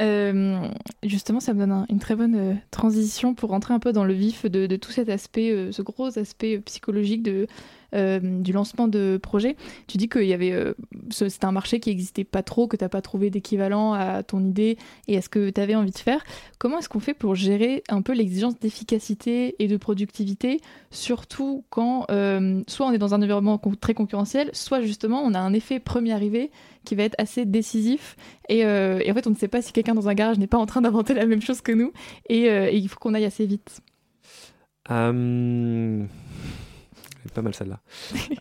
Euh, justement, ça me donne une très bonne euh, transition pour rentrer un peu dans le vif de, tout cet aspect, euh, ce gros aspect psychologique de euh, du lancement de projet. Tu dis avait, euh, c'était un marché qui n'existait pas trop, que tu n'as pas trouvé d'équivalent à ton idée et à ce que tu avais envie de faire. Comment est-ce qu'on fait pour gérer un peu l'exigence d'efficacité et de productivité, surtout quand euh, soit on est dans un environnement très concurrentiel, soit justement on a un effet premier arrivé qui va être assez décisif et, en fait on ne sait pas si quelqu'un dans un garage n'est pas en train d'inventer la même chose que nous et, il faut qu'on aille assez vite pas mal celle-là. (laughs)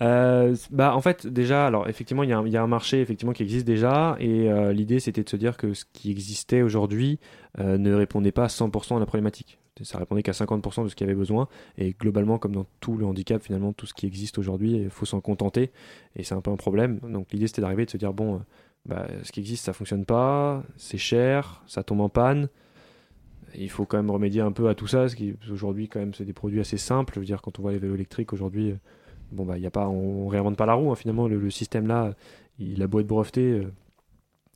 Euh, bah, en fait, déjà, alors effectivement, il y, a un marché effectivement qui existe déjà, et euh, l'idée c'était de se dire que ce qui existait aujourd'hui euh, ne répondait pas à 100% à la problématique. Ça répondait qu'à 50% de ce qu'il y avait besoin, et globalement, comme dans tout le handicap, finalement, tout ce qui existe aujourd'hui, il faut s'en contenter, et c'est un peu un problème. Donc l'idée c'était d'arriver de se dire bon, bah, ce qui existe ça fonctionne pas, c'est cher, ça tombe en panne il faut quand même remédier un peu à tout ça, ce qui aujourd'hui quand même c'est des produits assez simples. Je veux dire, quand on voit les vélos électriques aujourd'hui, euh, bon bah il y a pas, on, réinvente pas la roue. Hein, finalement, le, système là, il a beau être breveté, euh,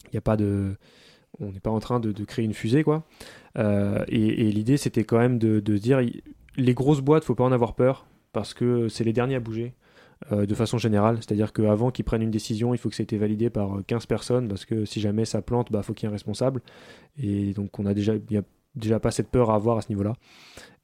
il n'y a pas de, on n'est pas en train de, créer une fusée quoi. Euh, et, l'idée c'était quand même de, dire, les grosses boîtes, faut pas en avoir peur parce que c'est les derniers à bouger. de façon générale. C'est-à-dire qu'avant qu'ils prennent une décision, il faut que ça ait été validé par 15 personnes, parce que si jamais ça plante, il bah, faut qu'il y ait un responsable. Et donc on a déjà, il déjà pas cette peur à avoir à ce niveau-là.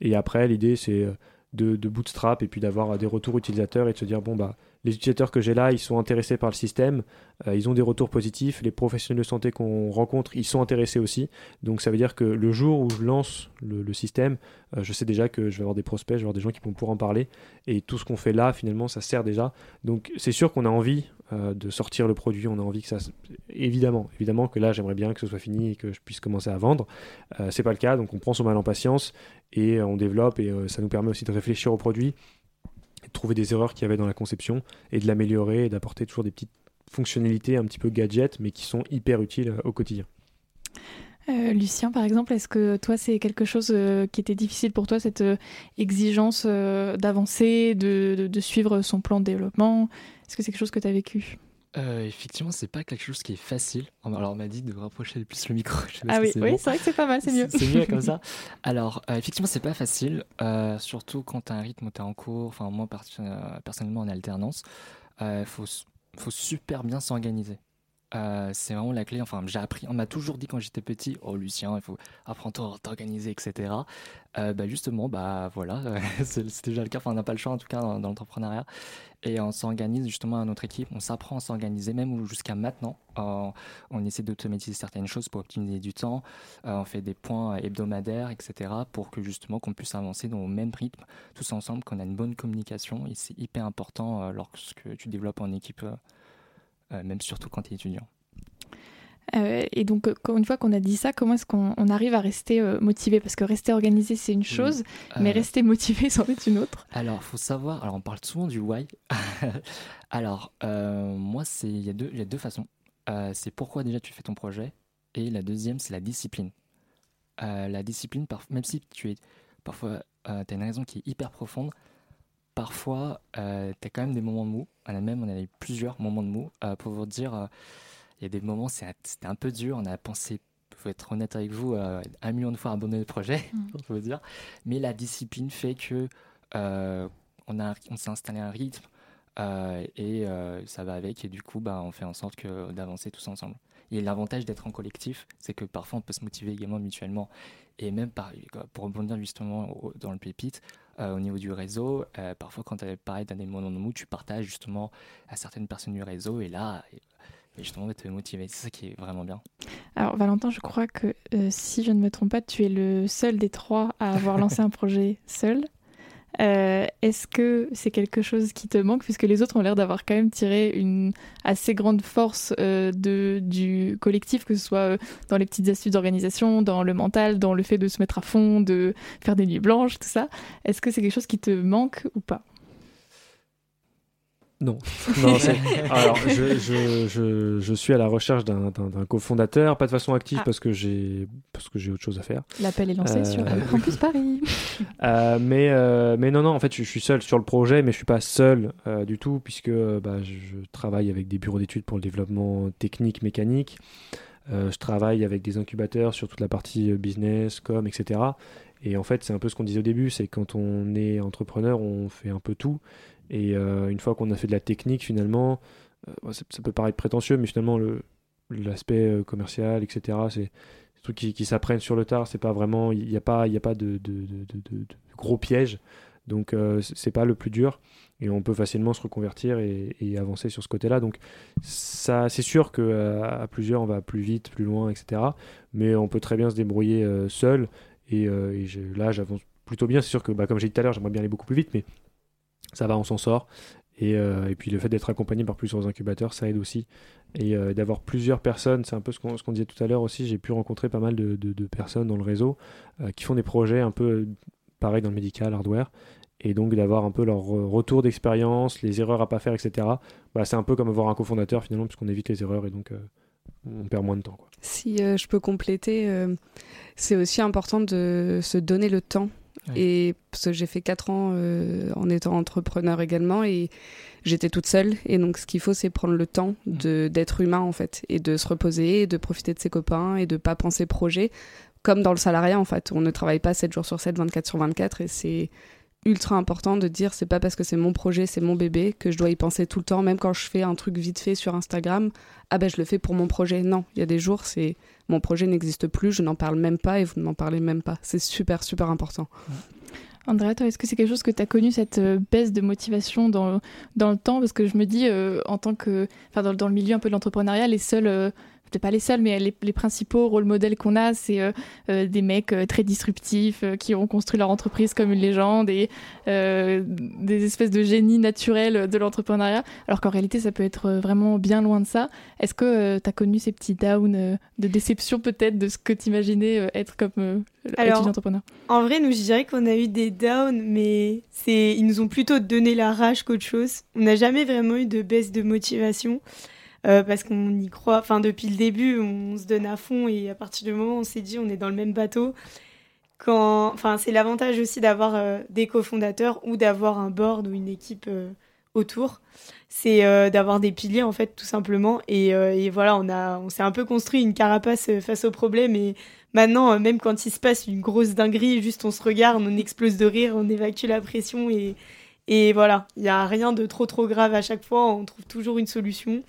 Et après, l'idée, c'est euh, de, de, bootstrap et puis d'avoir des retours utilisateurs et de se dire, bon, bah, les utilisateurs que j'ai là, ils sont intéressés par le système, euh, ils ont des retours positifs, les professionnels de santé qu'on rencontre, ils sont intéressés aussi. Donc ça veut dire que le jour où je lance le, système, euh, je sais déjà que je vais avoir des prospects, je vais avoir des gens qui vont pouvoir en parler. Et tout ce qu'on fait là, finalement, ça sert déjà. Donc c'est sûr qu'on a envie euh, de sortir le produit, on a envie que ça... Évidemment, évidemment que là, j'aimerais bien que ce soit fini et que je puisse commencer à vendre. c'est pas le cas, donc on prend son mal en patience et on développe et ça nous permet aussi de réfléchir au produit trouver des erreurs qu'il y avait dans la conception et de l'améliorer et d'apporter toujours des petites fonctionnalités un petit peu gadget mais qui sont hyper utiles euh, au quotidien. Euh, Lucien, par exemple, est-ce que toi, c'est quelque chose euh, qui était difficile pour toi, cette exigence d'avancer, de, de, suivre son plan de développement? Est-ce que c'est quelque chose que tu as vécu? Euh, effectivement, c'est pas quelque chose qui est facile. Alors, on m'a dit de rapprocher le plus le micro. ah oui, oui c'est vrai que c'est pas mal, c'est mieux. C'est mieux comme ça. (laughs) Alors, euh, effectivement, c'est pas facile, euh, surtout quand tu as un rythme où tu es en cours. Enfin, moi, personnellement, en alternance, il faut, faut super bien s'organiser. Euh, c'est vraiment la clé. Enfin, j'ai appris. On m'a toujours dit quand j'étais petit, oh Lucien, il faut apprendre à t'organiser, etc. Euh, bah justement, bah voilà, (laughs) c'est déjà le cas. Enfin, on n'a pas le choix en tout cas dans, l'entrepreneuriat. Et on s'organise justement à notre équipe. On s'apprend à s'organiser, même jusqu'à maintenant. on essaie d'automatiser certaines choses pour optimiser du temps. Euh, on fait des points hebdomadaires, etc. Pour que justement qu'on puisse avancer dans le même rythme, tous ensemble, qu'on a une bonne communication. Et c'est hyper important lorsque tu développes en équipe euh, même surtout quand tu es étudiant. Euh, et donc, euh, une fois qu'on a dit ça, comment est-ce qu'on arrive à rester motivé? Parce que rester organisé, c'est une chose, mais rester (laughs) motivé, c'en est une autre. Alors, faut savoir, alors on parle souvent du why. (laughs) alors, moi, il y, a deux, y a deux façons. c'est pourquoi déjà tu fais ton projet, et la deuxième, c'est la discipline. la discipline, même si tu es parfois, tu as une raison qui est hyper profonde, parfois, euh, tu as quand même des moments de mou. On a même on a eu plusieurs moments de mou. Euh, pour vous dire, euh, il y a des moments, c'était un peu dur. On a pensé, faut être honnête avec vous, un million de fois abandonner le projet, mm. (laughs) pour vous dire. Mais la discipline fait que on, a, on s'est installé un rythme et ça va avec. Et du coup, bah, on fait en sorte que, d'avancer tous ensemble. Et l'avantage d'être en collectif, c'est que parfois on peut se motiver également mutuellement. Et même par, pour rebondir justement dans le pépite, euh, au niveau du réseau, euh, parfois quand tu dans des moments de mou, tu partages justement à certaines personnes du réseau et là, et justement, te motiver. C'est ça qui est vraiment bien. Alors, Valentin, je crois que euh, si je ne me trompe pas, tu es le seul des trois à avoir lancé un projet seul. Euh, est-ce que c'est quelque chose qui te manque puisque les autres ont l'air d'avoir quand même tiré une assez grande force euh, de, du collectif, que ce soit euh, dans les petites astuces d'organisation, dans le mental, dans le fait de se mettre à fond, de faire des nuits blanches, tout ça. Est-ce que c'est quelque chose qui te manque ou pas? Non. non (laughs) alors, je, je, je, suis à la recherche d'un cofondateur, pas de façon active ah. parce que j'ai parce que j'ai autre chose à faire. L'appel est lancé sur euh, Campus (laughs) Paris. Euh, mais euh, mais non non, en fait, je, suis seul sur le projet, mais je suis pas seul du tout puisque bah, je, travaille avec des bureaux d'études pour le développement technique, mécanique. je travaille avec des incubateurs sur toute la partie business, com, etc. Et en fait, c'est un peu ce qu'on disait au début, c'est quand on est entrepreneur, on fait un peu tout. Et euh, une fois qu'on a fait de la technique, finalement, euh, ça, peut paraître prétentieux, mais finalement, l'aspect euh, commercial, etc., c'est des trucs qui, s'apprennent sur le tard. C'est pas vraiment, il n'y a pas, y a pas de, gros pièges. Donc, c'est pas le plus dur. Et on peut facilement se reconvertir et, avancer sur ce côté-là. Donc, c'est sûr qu'à à plusieurs, on va plus vite, plus loin, etc. Mais on peut très bien se débrouiller seul. Et, là, j'avance plutôt bien. C'est sûr que, bah, comme j'ai dit tout à l'heure, j'aimerais bien aller beaucoup plus vite, mais ça va, on s'en sort. Et, euh, et, puis le fait d'être accompagné par plusieurs incubateurs, ça aide aussi. Et euh, d'avoir plusieurs personnes, c'est un peu ce qu'on disait tout à l'heure aussi, j'ai pu rencontrer pas mal de, personnes dans le réseau euh, qui font des projets un peu pareil dans le médical, hardware. Et donc d'avoir un peu leur retour d'expérience, les erreurs à pas faire, etc. Bah, c'est un peu comme avoir un cofondateur finalement, puisqu'on évite les erreurs et donc on perd moins de temps. Si je peux compléter, c'est aussi important de se donner le temps et parce que j'ai fait 4 ans euh, en étant entrepreneur également et j'étais toute seule. Et donc, ce qu'il faut, c'est prendre le temps d'être humain, en fait, et de se reposer, et de profiter de ses copains, et de pas penser projet. Comme dans le salariat, en fait. On ne travaille pas 7 jours sur 7, 24 sur 24, et c'est ultra important de dire c'est pas parce que c'est mon projet, c'est mon bébé que je dois y penser tout le temps, même quand je fais un truc vite fait sur Instagram. Ah ben je le fais pour mon projet. Non, il y a des jours, c'est mon projet n'existe plus, je n'en parle même pas et vous ne m'en parlez même pas. C'est super, super important. Andrea, toi, est-ce que c'est quelque chose que tu as connu, cette euh, baisse de motivation dans, le temps? Parce que je me dis, euh, en tant que. Enfin, dans, dans, le milieu un peu de l'entrepreneuriat, les seuls. Euh, pas les seuls, mais les, les principaux rôles modèles qu'on a, c'est euh, euh, des mecs euh, très disruptifs qui ont construit leur entreprise comme une légende et des espèces de génies naturels de l'entrepreneuriat, alors qu'en réalité, ça peut être vraiment bien loin de ça. Est-ce que tu as connu ces petits downs de déception peut-être de ce que tu imaginais être comme alors, entrepreneur? En vrai, nous, je dirais qu'on a eu des downs, mais c'est ils nous ont plutôt donné la rage qu'autre chose. On n'a jamais vraiment eu de baisse de motivation. Euh, parce qu'on y croit. Enfin, depuis le début, on se donne à fond et à partir du moment où on s'est dit on est dans le même bateau, quand, enfin, c'est l'avantage aussi d'avoir euh, des cofondateurs ou d'avoir un board ou une équipe euh, autour. C'est d'avoir des piliers en fait, tout simplement. Et, et voilà, on a, on s'est un peu construit une carapace face au problème et maintenant, même quand il se passe une grosse dinguerie, juste on se regarde, on explose de rire, on évacue la pression et et voilà, il n'y a rien de trop trop grave à chaque fois, on trouve toujours une solution.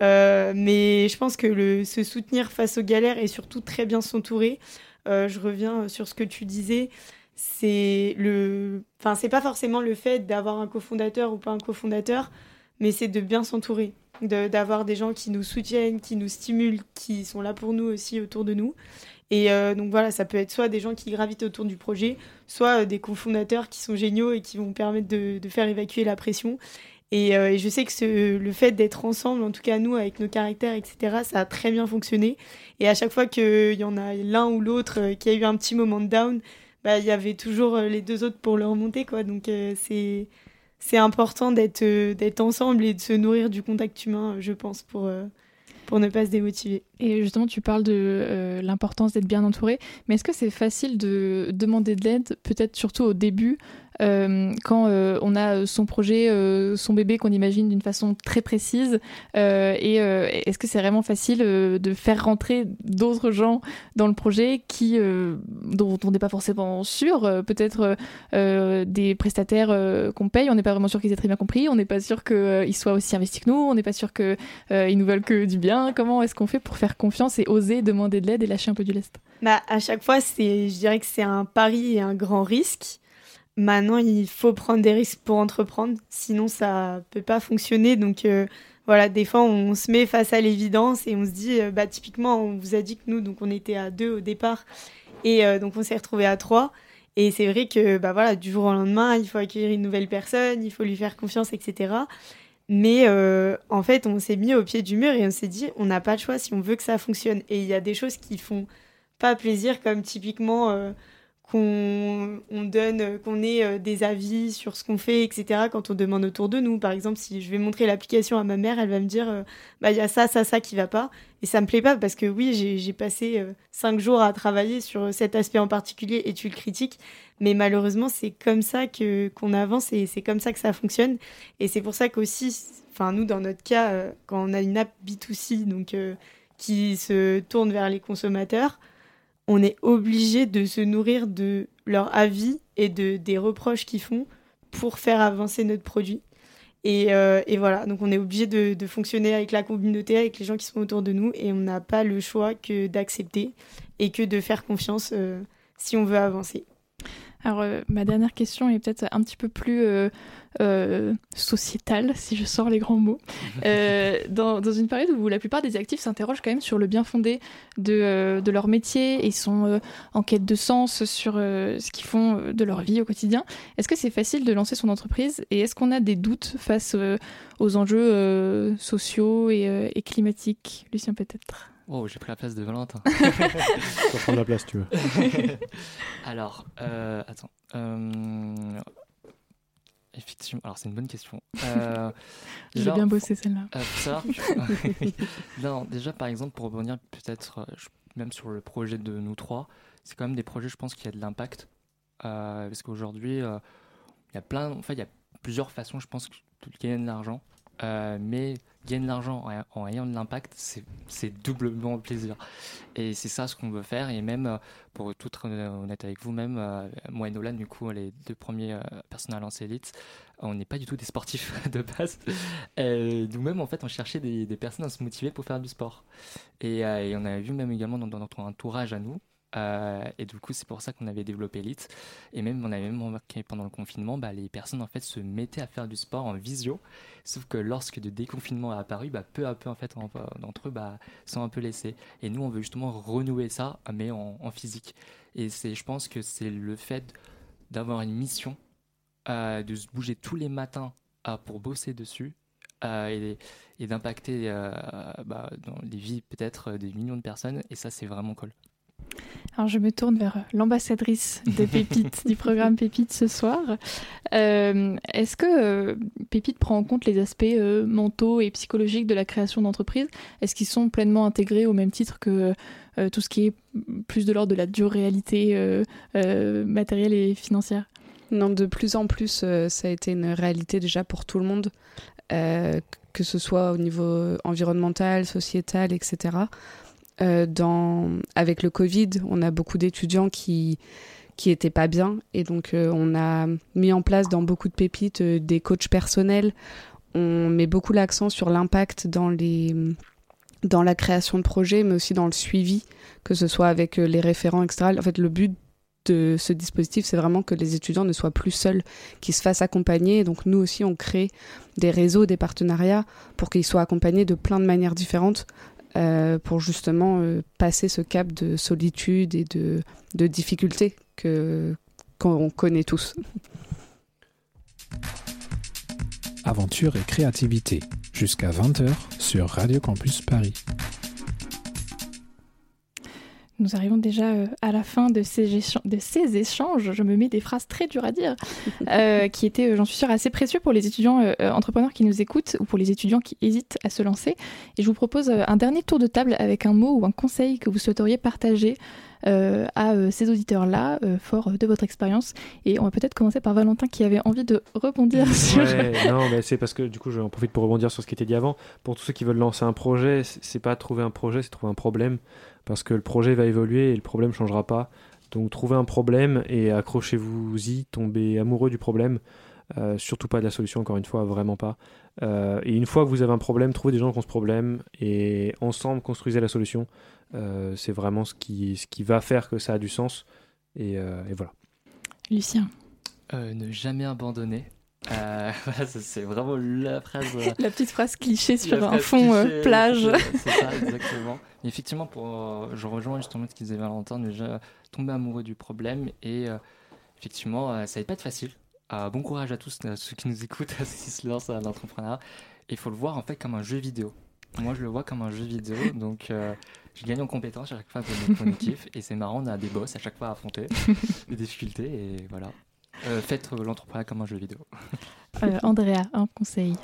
Mais je pense que le, se soutenir face aux galères et surtout très bien s'entourer, je reviens sur ce que tu disais, c'est le, enfin c'est pas forcément le fait d'avoir un cofondateur ou pas un cofondateur, mais c'est de bien s'entourer, d'avoir des gens qui nous soutiennent, qui nous stimulent, qui sont là pour nous aussi autour de nous. Et euh, donc voilà, ça peut être soit des gens qui gravitent autour du projet, soit euh, des cofondateurs qui sont géniaux et qui vont permettre de, faire évacuer la pression. Euh, et, je sais que le fait d'être ensemble, en tout cas nous, avec nos caractères, etc., ça a très bien fonctionné. Et à chaque fois qu'il y en a l'un ou l'autre qui a eu un petit moment de down, bah, il y avait toujours euh, les deux autres pour le remonter. Quoi. Donc euh, c'est c'est important d'être euh, d'être ensemble et de se nourrir du contact humain, je pense, pour, pour ne pas se démotiver. Et justement, tu parles de l'importance d'être bien entouré, mais est-ce que c'est facile de demander de l'aide, peut-être surtout au début, euh, quand euh, on a son projet, euh, son bébé qu'on imagine d'une façon très précise Et est-ce que c'est vraiment facile de faire rentrer d'autres gens dans le projet qui, dont on n'est pas forcément sûr Peut-être des prestataires qu'on paye, on n'est pas vraiment sûr qu'ils aient très bien compris, on n'est pas sûr qu'ils soient aussi investis que nous, on n'est pas sûr qu'ils nous veulent que du bien. Comment est-ce qu'on fait pour faire confiance et oser demander de l'aide et lâcher un peu du lest bah, À chaque fois, je dirais que c'est un pari et un grand risque. Maintenant, il faut prendre des risques pour entreprendre, sinon ça peut pas fonctionner. Donc euh, voilà, des fois on se met face à l'évidence et on se dit, euh, bah typiquement, on vous a dit que nous, donc on était à deux au départ, et euh, donc on s'est retrouvé à trois. Et c'est vrai que bah voilà, du jour au lendemain, il faut accueillir une nouvelle personne, il faut lui faire confiance, etc. Mais en fait, on s'est mis au pied du mur et on s'est dit, on n'a pas le choix si on veut que ça fonctionne. Et il y a des choses qui font pas plaisir, comme typiquement qu'on on donne, qu'on ait euh, des avis sur ce qu'on fait, etc. Quand on demande autour de nous, par exemple, si je vais montrer l'application à ma mère, elle va me dire, euh, bah il y a ça, ça, ça qui va pas, et ça me plaît pas parce que oui, j'ai passé euh, cinq jours à travailler sur cet aspect en particulier et tu le critiques, mais malheureusement c'est comme ça que qu'on avance et c'est comme ça que ça fonctionne, et c'est pour ça qu'aussi, enfin nous dans notre cas, quand on a une app B2C donc qui se tourne vers les consommateurs on est obligé de se nourrir de leur avis et de, des reproches qu'ils font pour faire avancer notre produit. Et, euh, voilà, donc on est obligé de, fonctionner avec la communauté, avec les gens qui sont autour de nous, et on n'a pas le choix que d'accepter et que de faire confiance euh, si on veut avancer. Alors, euh, ma dernière question est peut-être un petit peu plus euh, euh, sociétale, si je sors les grands mots. (laughs) dans, dans, une période où la plupart des actifs s'interrogent quand même sur le bien fondé de, de leur métier et sont en quête de sens sur ce qu'ils font de leur vie au quotidien, est-ce que c'est facile de lancer son entreprise et est-ce qu'on a des doutes face aux enjeux sociaux et, et climatiques? Lucien, peut-être Oh, j'ai pris la place de Valentin. (laughs) tu peux prendre la place, tu veux. (laughs) alors, euh, attends. Euh, effectivement, alors c'est une bonne question. Euh, (laughs) j'ai bien bossé celle-là. ça, non, déjà, par exemple, pour revenir peut-être même sur le projet de nous trois, c'est quand même des projets, je pense, qui a de l'impact. parce qu'aujourd'hui, il y a plein, enfin, il y a plusieurs façons, je pense, de gagner de l'argent. Euh, mais gagner de l'argent en, ayant de l'impact, c'est doublement plaisir. Et c'est ça ce qu'on veut faire. Et même, euh, pour tout être honnête avec vous-même, euh, moi et Nolan, du coup, les deux premiers personnes à lancer Elite, on n'est pas du tout des sportifs (laughs) de base. Nous-mêmes, en fait, on cherchait des, personnes à se motiver pour faire du sport. Et, et on avait vu même également dans notre entourage à nous, euh, et du coup, c'est pour ça qu'on avait développé Elite. Et même, on avait même remarqué pendant le confinement, bah, les personnes en fait se mettaient à faire du sport en visio. Sauf que lorsque le déconfinement a apparu, bah, peu à peu en fait, d'entre eux bah, sont un peu laissés. Et nous, on veut justement renouer ça, mais en, physique. Et c'est, je pense que c'est le fait d'avoir une mission, euh, de se bouger tous les matins euh, pour bosser dessus. et, et d'impacter bah, dans les vies peut-être des millions de personnes et ça c'est vraiment cool. Alors je me tourne vers l'ambassadrice de Pépite (laughs) du programme Pépite ce soir. Euh, est-ce que euh, Pépite prend en compte les aspects euh, mentaux et psychologiques de la création d'entreprise? Est-ce qu'ils sont pleinement intégrés au même titre que tout ce qui est plus de l'ordre de la dure réalité matérielle et financière? Non, de plus en plus, ça a été une réalité déjà pour tout le monde, que ce soit au niveau environnemental, sociétal, etc. Euh, avec le Covid, on a beaucoup d'étudiants qui qui étaient pas bien et donc euh, on a mis en place dans beaucoup de pépites euh, des coachs personnels on met beaucoup l'accent sur l'impact dans les dans la création de projets, mais aussi dans le suivi, que ce soit avec les référents, etc. En fait, le but de ce dispositif, c'est vraiment que les étudiants ne soient plus seuls, qu'ils se fassent accompagner. Donc nous aussi, on crée des réseaux, des partenariats pour qu'ils soient accompagnés de plein de manières différentes euh, pour justement euh, passer ce cap de solitude et de, de difficultés que qu'on connaît tous. Aventure et créativité, jusqu'à 20h sur Radio Campus Paris. Nous arrivons déjà euh, à la fin de ces, de ces, échanges. Je me mets des phrases très dures à dire, (laughs) euh, qui étaient, euh, j'en suis sûre, assez précieux pour les étudiants entrepreneurs qui nous écoutent ou pour les étudiants qui hésitent à se lancer. Et je vous propose un dernier tour de table avec un mot ou un conseil que vous souhaiteriez partager à ces auditeurs-là, fort de votre expérience. Et on va peut-être commencer par Valentin qui avait envie de rebondir sur. non, mais c'est parce que du coup, j'en profite pour rebondir sur ce qui était dit avant. Pour tous ceux qui veulent lancer un projet, c'est pas trouver un projet, c'est trouver un problème parce que le projet va évoluer et le problème ne changera pas. Donc trouvez un problème et accrochez-vous-y, tombez amoureux du problème. Euh, surtout pas de la solution, encore une fois, vraiment pas. Euh, et une fois que vous avez un problème, trouvez des gens qui ont ce problème et ensemble construisez la solution. Euh, c'est vraiment ce qui, ce qui va faire que ça a du sens. Et, et voilà. Lucien. ne jamais abandonner. (laughs) c'est vraiment la phrase. la petite phrase cliché sur un fond plage. C'est ça, (laughs) exactement effectivement, pour, euh, je rejoins justement ce qu'ils disait Valentin, déjà tomber amoureux du problème et euh, effectivement, euh, ça va pas être facile. bon courage à tous ceux qui nous écoutent, (laughs) ceux qui se lancent à l'entrepreneuriat. Il faut le voir en fait comme un jeu vidéo. Moi, je le vois comme un jeu vidéo, donc je gagne en compétences à chaque fois que mon kiff et c'est marrant, on a des boss à chaque fois à affronter, des difficultés et voilà. Faites l'entrepreneuriat comme un jeu vidéo. Andrea, un conseil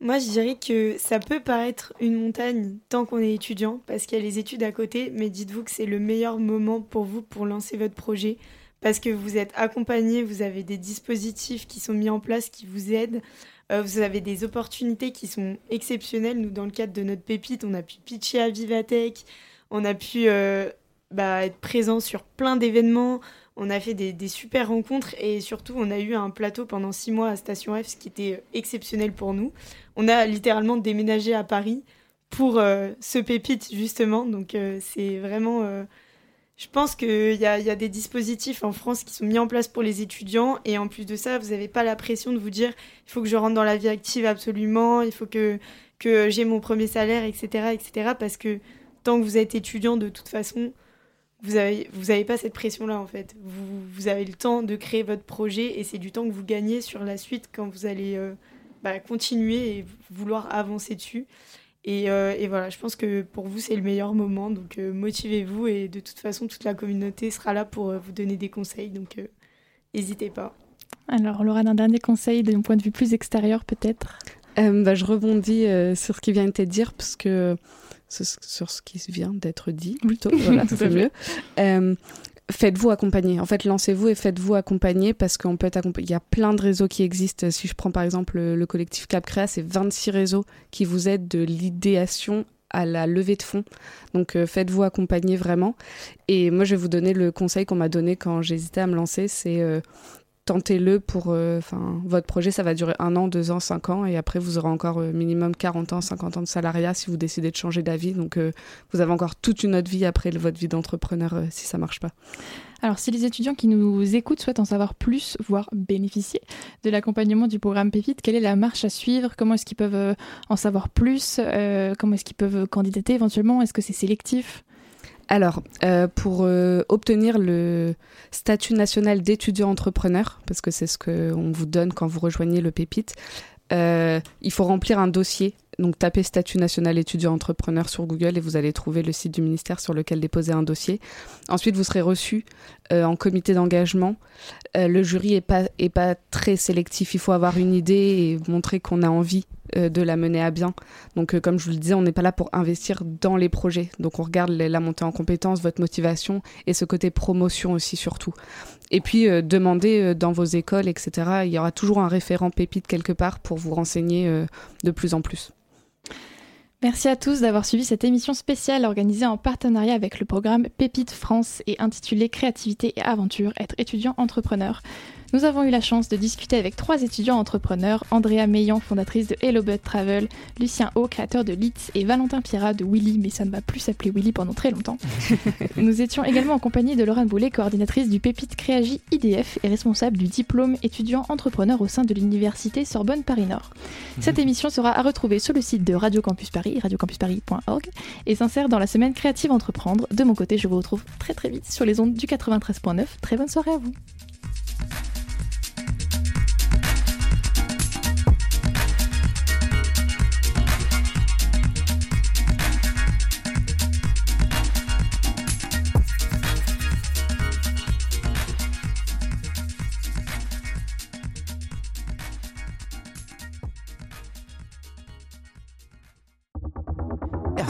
moi, je dirais que ça peut paraître une montagne tant qu'on est étudiant, parce qu'il y a les études à côté, mais dites-vous que c'est le meilleur moment pour vous pour lancer votre projet, parce que vous êtes accompagné, vous avez des dispositifs qui sont mis en place qui vous aident, euh, vous avez des opportunités qui sont exceptionnelles. Nous, dans le cadre de notre pépite, on a pu pitcher à Vivatech, on a pu euh, bah, être présent sur plein d'événements, on a fait des, super rencontres et surtout on a eu un plateau pendant six mois à Station F, ce qui était euh, exceptionnel pour nous. On a littéralement déménagé à Paris pour euh, ce pépite justement, donc euh, c'est vraiment... je pense qu'il y a, y a des dispositifs en France qui sont mis en place pour les étudiants et en plus de ça, vous n'avez pas la pression de vous dire il faut que je rentre dans la vie active absolument, il faut que, que j'ai mon premier salaire, etc., etc. Parce que tant que vous êtes étudiant, de toute façon, vous n'avez vous avez pas cette pression-là en fait. Vous, vous, avez le temps de créer votre projet et c'est du temps que vous gagnez sur la suite quand vous allez euh, bah, continuer et vouloir avancer dessus. Et, euh, et, voilà, je pense que pour vous c'est le meilleur moment, donc euh, motivez-vous et de toute façon toute la communauté sera là pour vous donner des conseils, donc n'hésitez pas. Alors Laura, un dernier conseil d'un point de vue plus extérieur peut-être? Bah, Je rebondis sur ce qui vient de te dire parce que sur ce qui vient d'être dit, plutôt. voilà, (laughs) c'est mieux. Euh, faites-vous accompagner. En fait, lancez-vous et faites-vous accompagner parce qu'on peut être accompagné. Il y a plein de réseaux qui existent. Si je prends par exemple le, collectif Cap Créa, c'est 26 réseaux qui vous aident de l'idéation à la levée de fonds. Donc euh, faites-vous accompagner vraiment. Et moi, je vais vous donner le conseil qu'on m'a donné quand j'hésitais à me lancer, c'est euh, tentez-le pour euh, votre projet ça va durer un an deux ans cinq ans et après vous aurez encore euh, minimum 40 ans 50 ans de salariat si vous décidez de changer d'avis. Donc euh, vous avez encore toute une autre vie après votre vie d'entrepreneur si ça marche pas. Alors, si les étudiants qui nous écoutent souhaitent en savoir plus, voire bénéficier de l'accompagnement du programme Pépite, quelle est la marche à suivre? Comment est-ce qu'ils peuvent en savoir plus? Comment est-ce qu'ils peuvent candidater éventuellement? Est-ce que c'est sélectif? Alors, euh, pour euh, obtenir le statut national d'étudiant entrepreneur, parce que c'est ce qu'on vous donne quand vous rejoignez le Pépite, euh, il faut remplir un dossier. Donc, tapez statut national étudiant entrepreneur sur Google et vous allez trouver le site du ministère sur lequel déposer un dossier. Ensuite, vous serez reçu en comité d'engagement. le jury est pas très sélectif. Il faut avoir une idée et montrer qu'on a envie de la mener à bien. Donc, euh, comme je vous le disais, on n'est pas là pour investir dans les projets. Donc, on regarde la montée en compétences, votre motivation et ce côté promotion aussi, surtout. Et puis, euh, demandez dans vos écoles, etc. Il y aura toujours un référent pépite quelque part pour vous renseigner de plus en plus. Merci à tous d'avoir suivi cette émission spéciale organisée en partenariat avec le programme Pépite France et intitulée Créativité et aventure, être étudiant entrepreneur. Nous avons eu la chance de discuter avec trois étudiants entrepreneurs, Andrea Meillan, fondatrice de Hello Bud Travel, Lucien O, créateur de Litz, et Valentin Pirat de Willy, mais ça ne va plus s'appeler Willy pendant très longtemps. (laughs) Nous étions également en compagnie de Laurent Boulet, coordinatrice du Pépite Créagi IDF et responsable du diplôme étudiant entrepreneur au sein de l'université Sorbonne Paris-Nord. Cette émission sera à retrouver sur le site de Radio Campus Paris, radiocampusparis.org, et s'insère dans la semaine créative entreprendre. De mon côté, je vous retrouve très très vite sur les ondes du 93.9. Très bonne soirée à vous.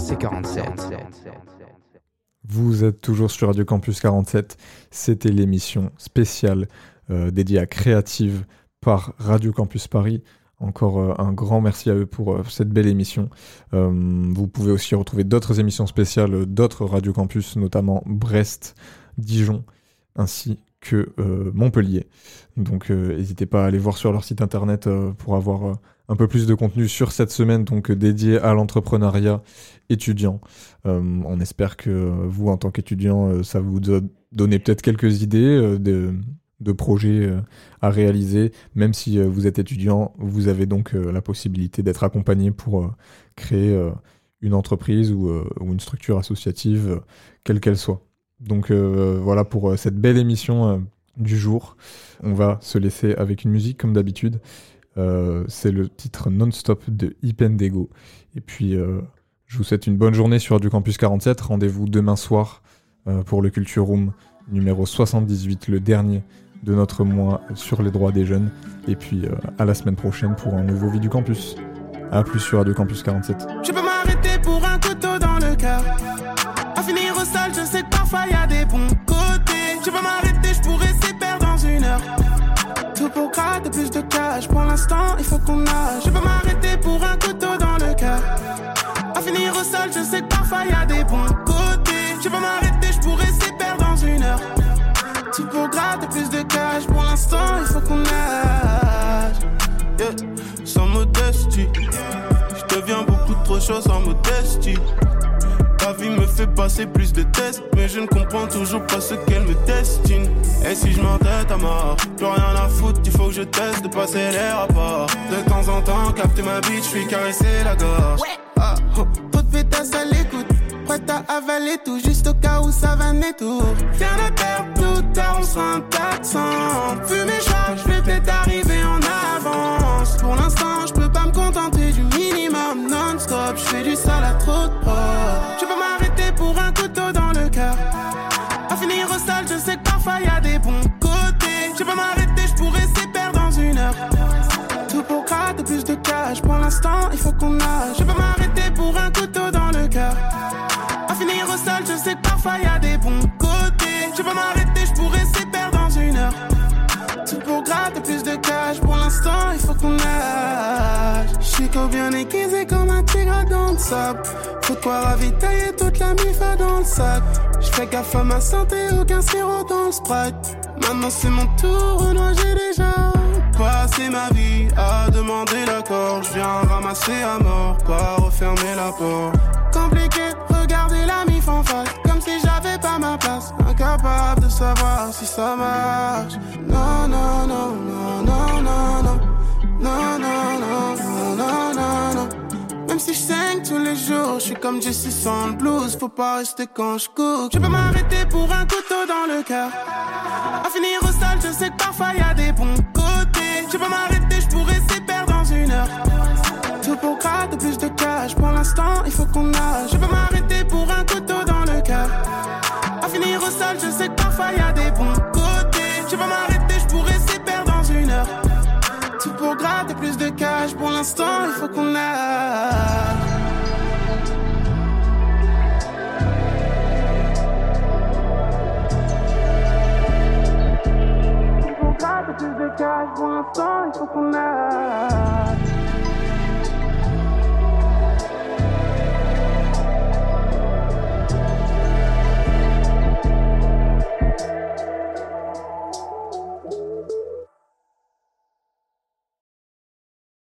RC47. Vous êtes toujours sur Radio Campus 47. C'était l'émission spéciale euh, dédiée à Créative par Radio Campus Paris. Encore euh, un grand merci à eux pour euh, cette belle émission. Vous pouvez aussi retrouver d'autres émissions spéciales d'autres Radio Campus, notamment Brest, Dijon, ainsi que Montpellier. Donc n'hésitez pas à aller voir sur leur site internet pour avoir un peu plus de contenu sur cette semaine donc dédiée à l'entrepreneuriat étudiant. Euh, on espère que vous, en tant qu'étudiant, euh, ça vous a donné peut-être quelques idées euh, de, projets à réaliser. Même si vous êtes étudiant, vous avez donc la possibilité d'être accompagné pour créer une entreprise ou, une structure associative, quelle qu'elle soit. Donc voilà pour cette belle émission du jour. On va se laisser avec une musique comme d'habitude. Euh, c'est le titre Non-Stop de Ipendego. Et puis, euh, je vous souhaite une bonne journée sur du Campus 47. Rendez-vous demain soir euh, pour le Culture Room numéro 78, le dernier de notre mois sur les droits des jeunes. Et puis, à la semaine prochaine pour un nouveau Vie du Campus. A plus sur Radio Campus 47. Parfois y a des bons côtés. Je peux m'arrêter, je pourrais s'y perdre dans une heure. Tout pour gratter plus de cash. Pour l'instant, il faut qu'on nage. Yeah. Sans modestie, je deviens beaucoup trop chaud sans modestie. Ta vie me fait passer plus de tests, mais je ne comprends toujours pas ce qu'elle me destine. Et si je m'entête à mort, plus rien à foutre, il faut que je teste de passer les rapports. De temps en temps, capter ma bitch, je suis caressé la gorge. Ah, oh, pétasse à l'écoute, prête à avaler tout, juste au cas où ça va tout. Viens de perdre tout tard, on sera un tas de sang. Vu mes choix, je vais peut-être arriver en avance. Pour l'instant, je peux pas me contenter du minimum non-stop. Je fais du sale à trop de. Je peux m'arrêter pour un couteau dans le cœur. À finir au sol, je sais que parfois y a des bons côtés. Je peux m'arrêter, je pourrais s'y perdre dans une heure. Tout pour gratter plus de cash. Pour l'instant, il faut qu'on nage. Sable. Quoi ravitailler toute la mifa dans le sac. Je fais gaffe à ma santé, aucun sirop dans le sprite. Maintenant c'est mon tour, Renoir j'ai déjà passé ma vie à demander l'accord. Je viens ramasser à mort, pas refermer la porte. Compliqué, regarder la mif en face, comme si j'avais pas ma place. Incapable de savoir si ça marche. Non, non, non, non, non. Non, non, non, non, non, non, non. Tous les jours, je suis comme Jesse sans blues. Faut pas rester quand je cours. Je peux m'arrêter pour un couteau dans le cœur. À finir au sol, je sais que parfois y a des bons côtés. Je peux m'arrêter, je pourrais s'y perdre dans une heure. Tout pour gratter plus de cash. Pour l'instant, il faut qu'on nage. Je peux m'arrêter pour un couteau dans le cœur. À finir au sol, je sais que parfois y a des bons côtés. Je peux m'arrêter, je pourrais s'y perdre dans une heure. Tout pour gratter plus de cash. Pour l'instant, il faut qu'on nage. just because one song for tonight.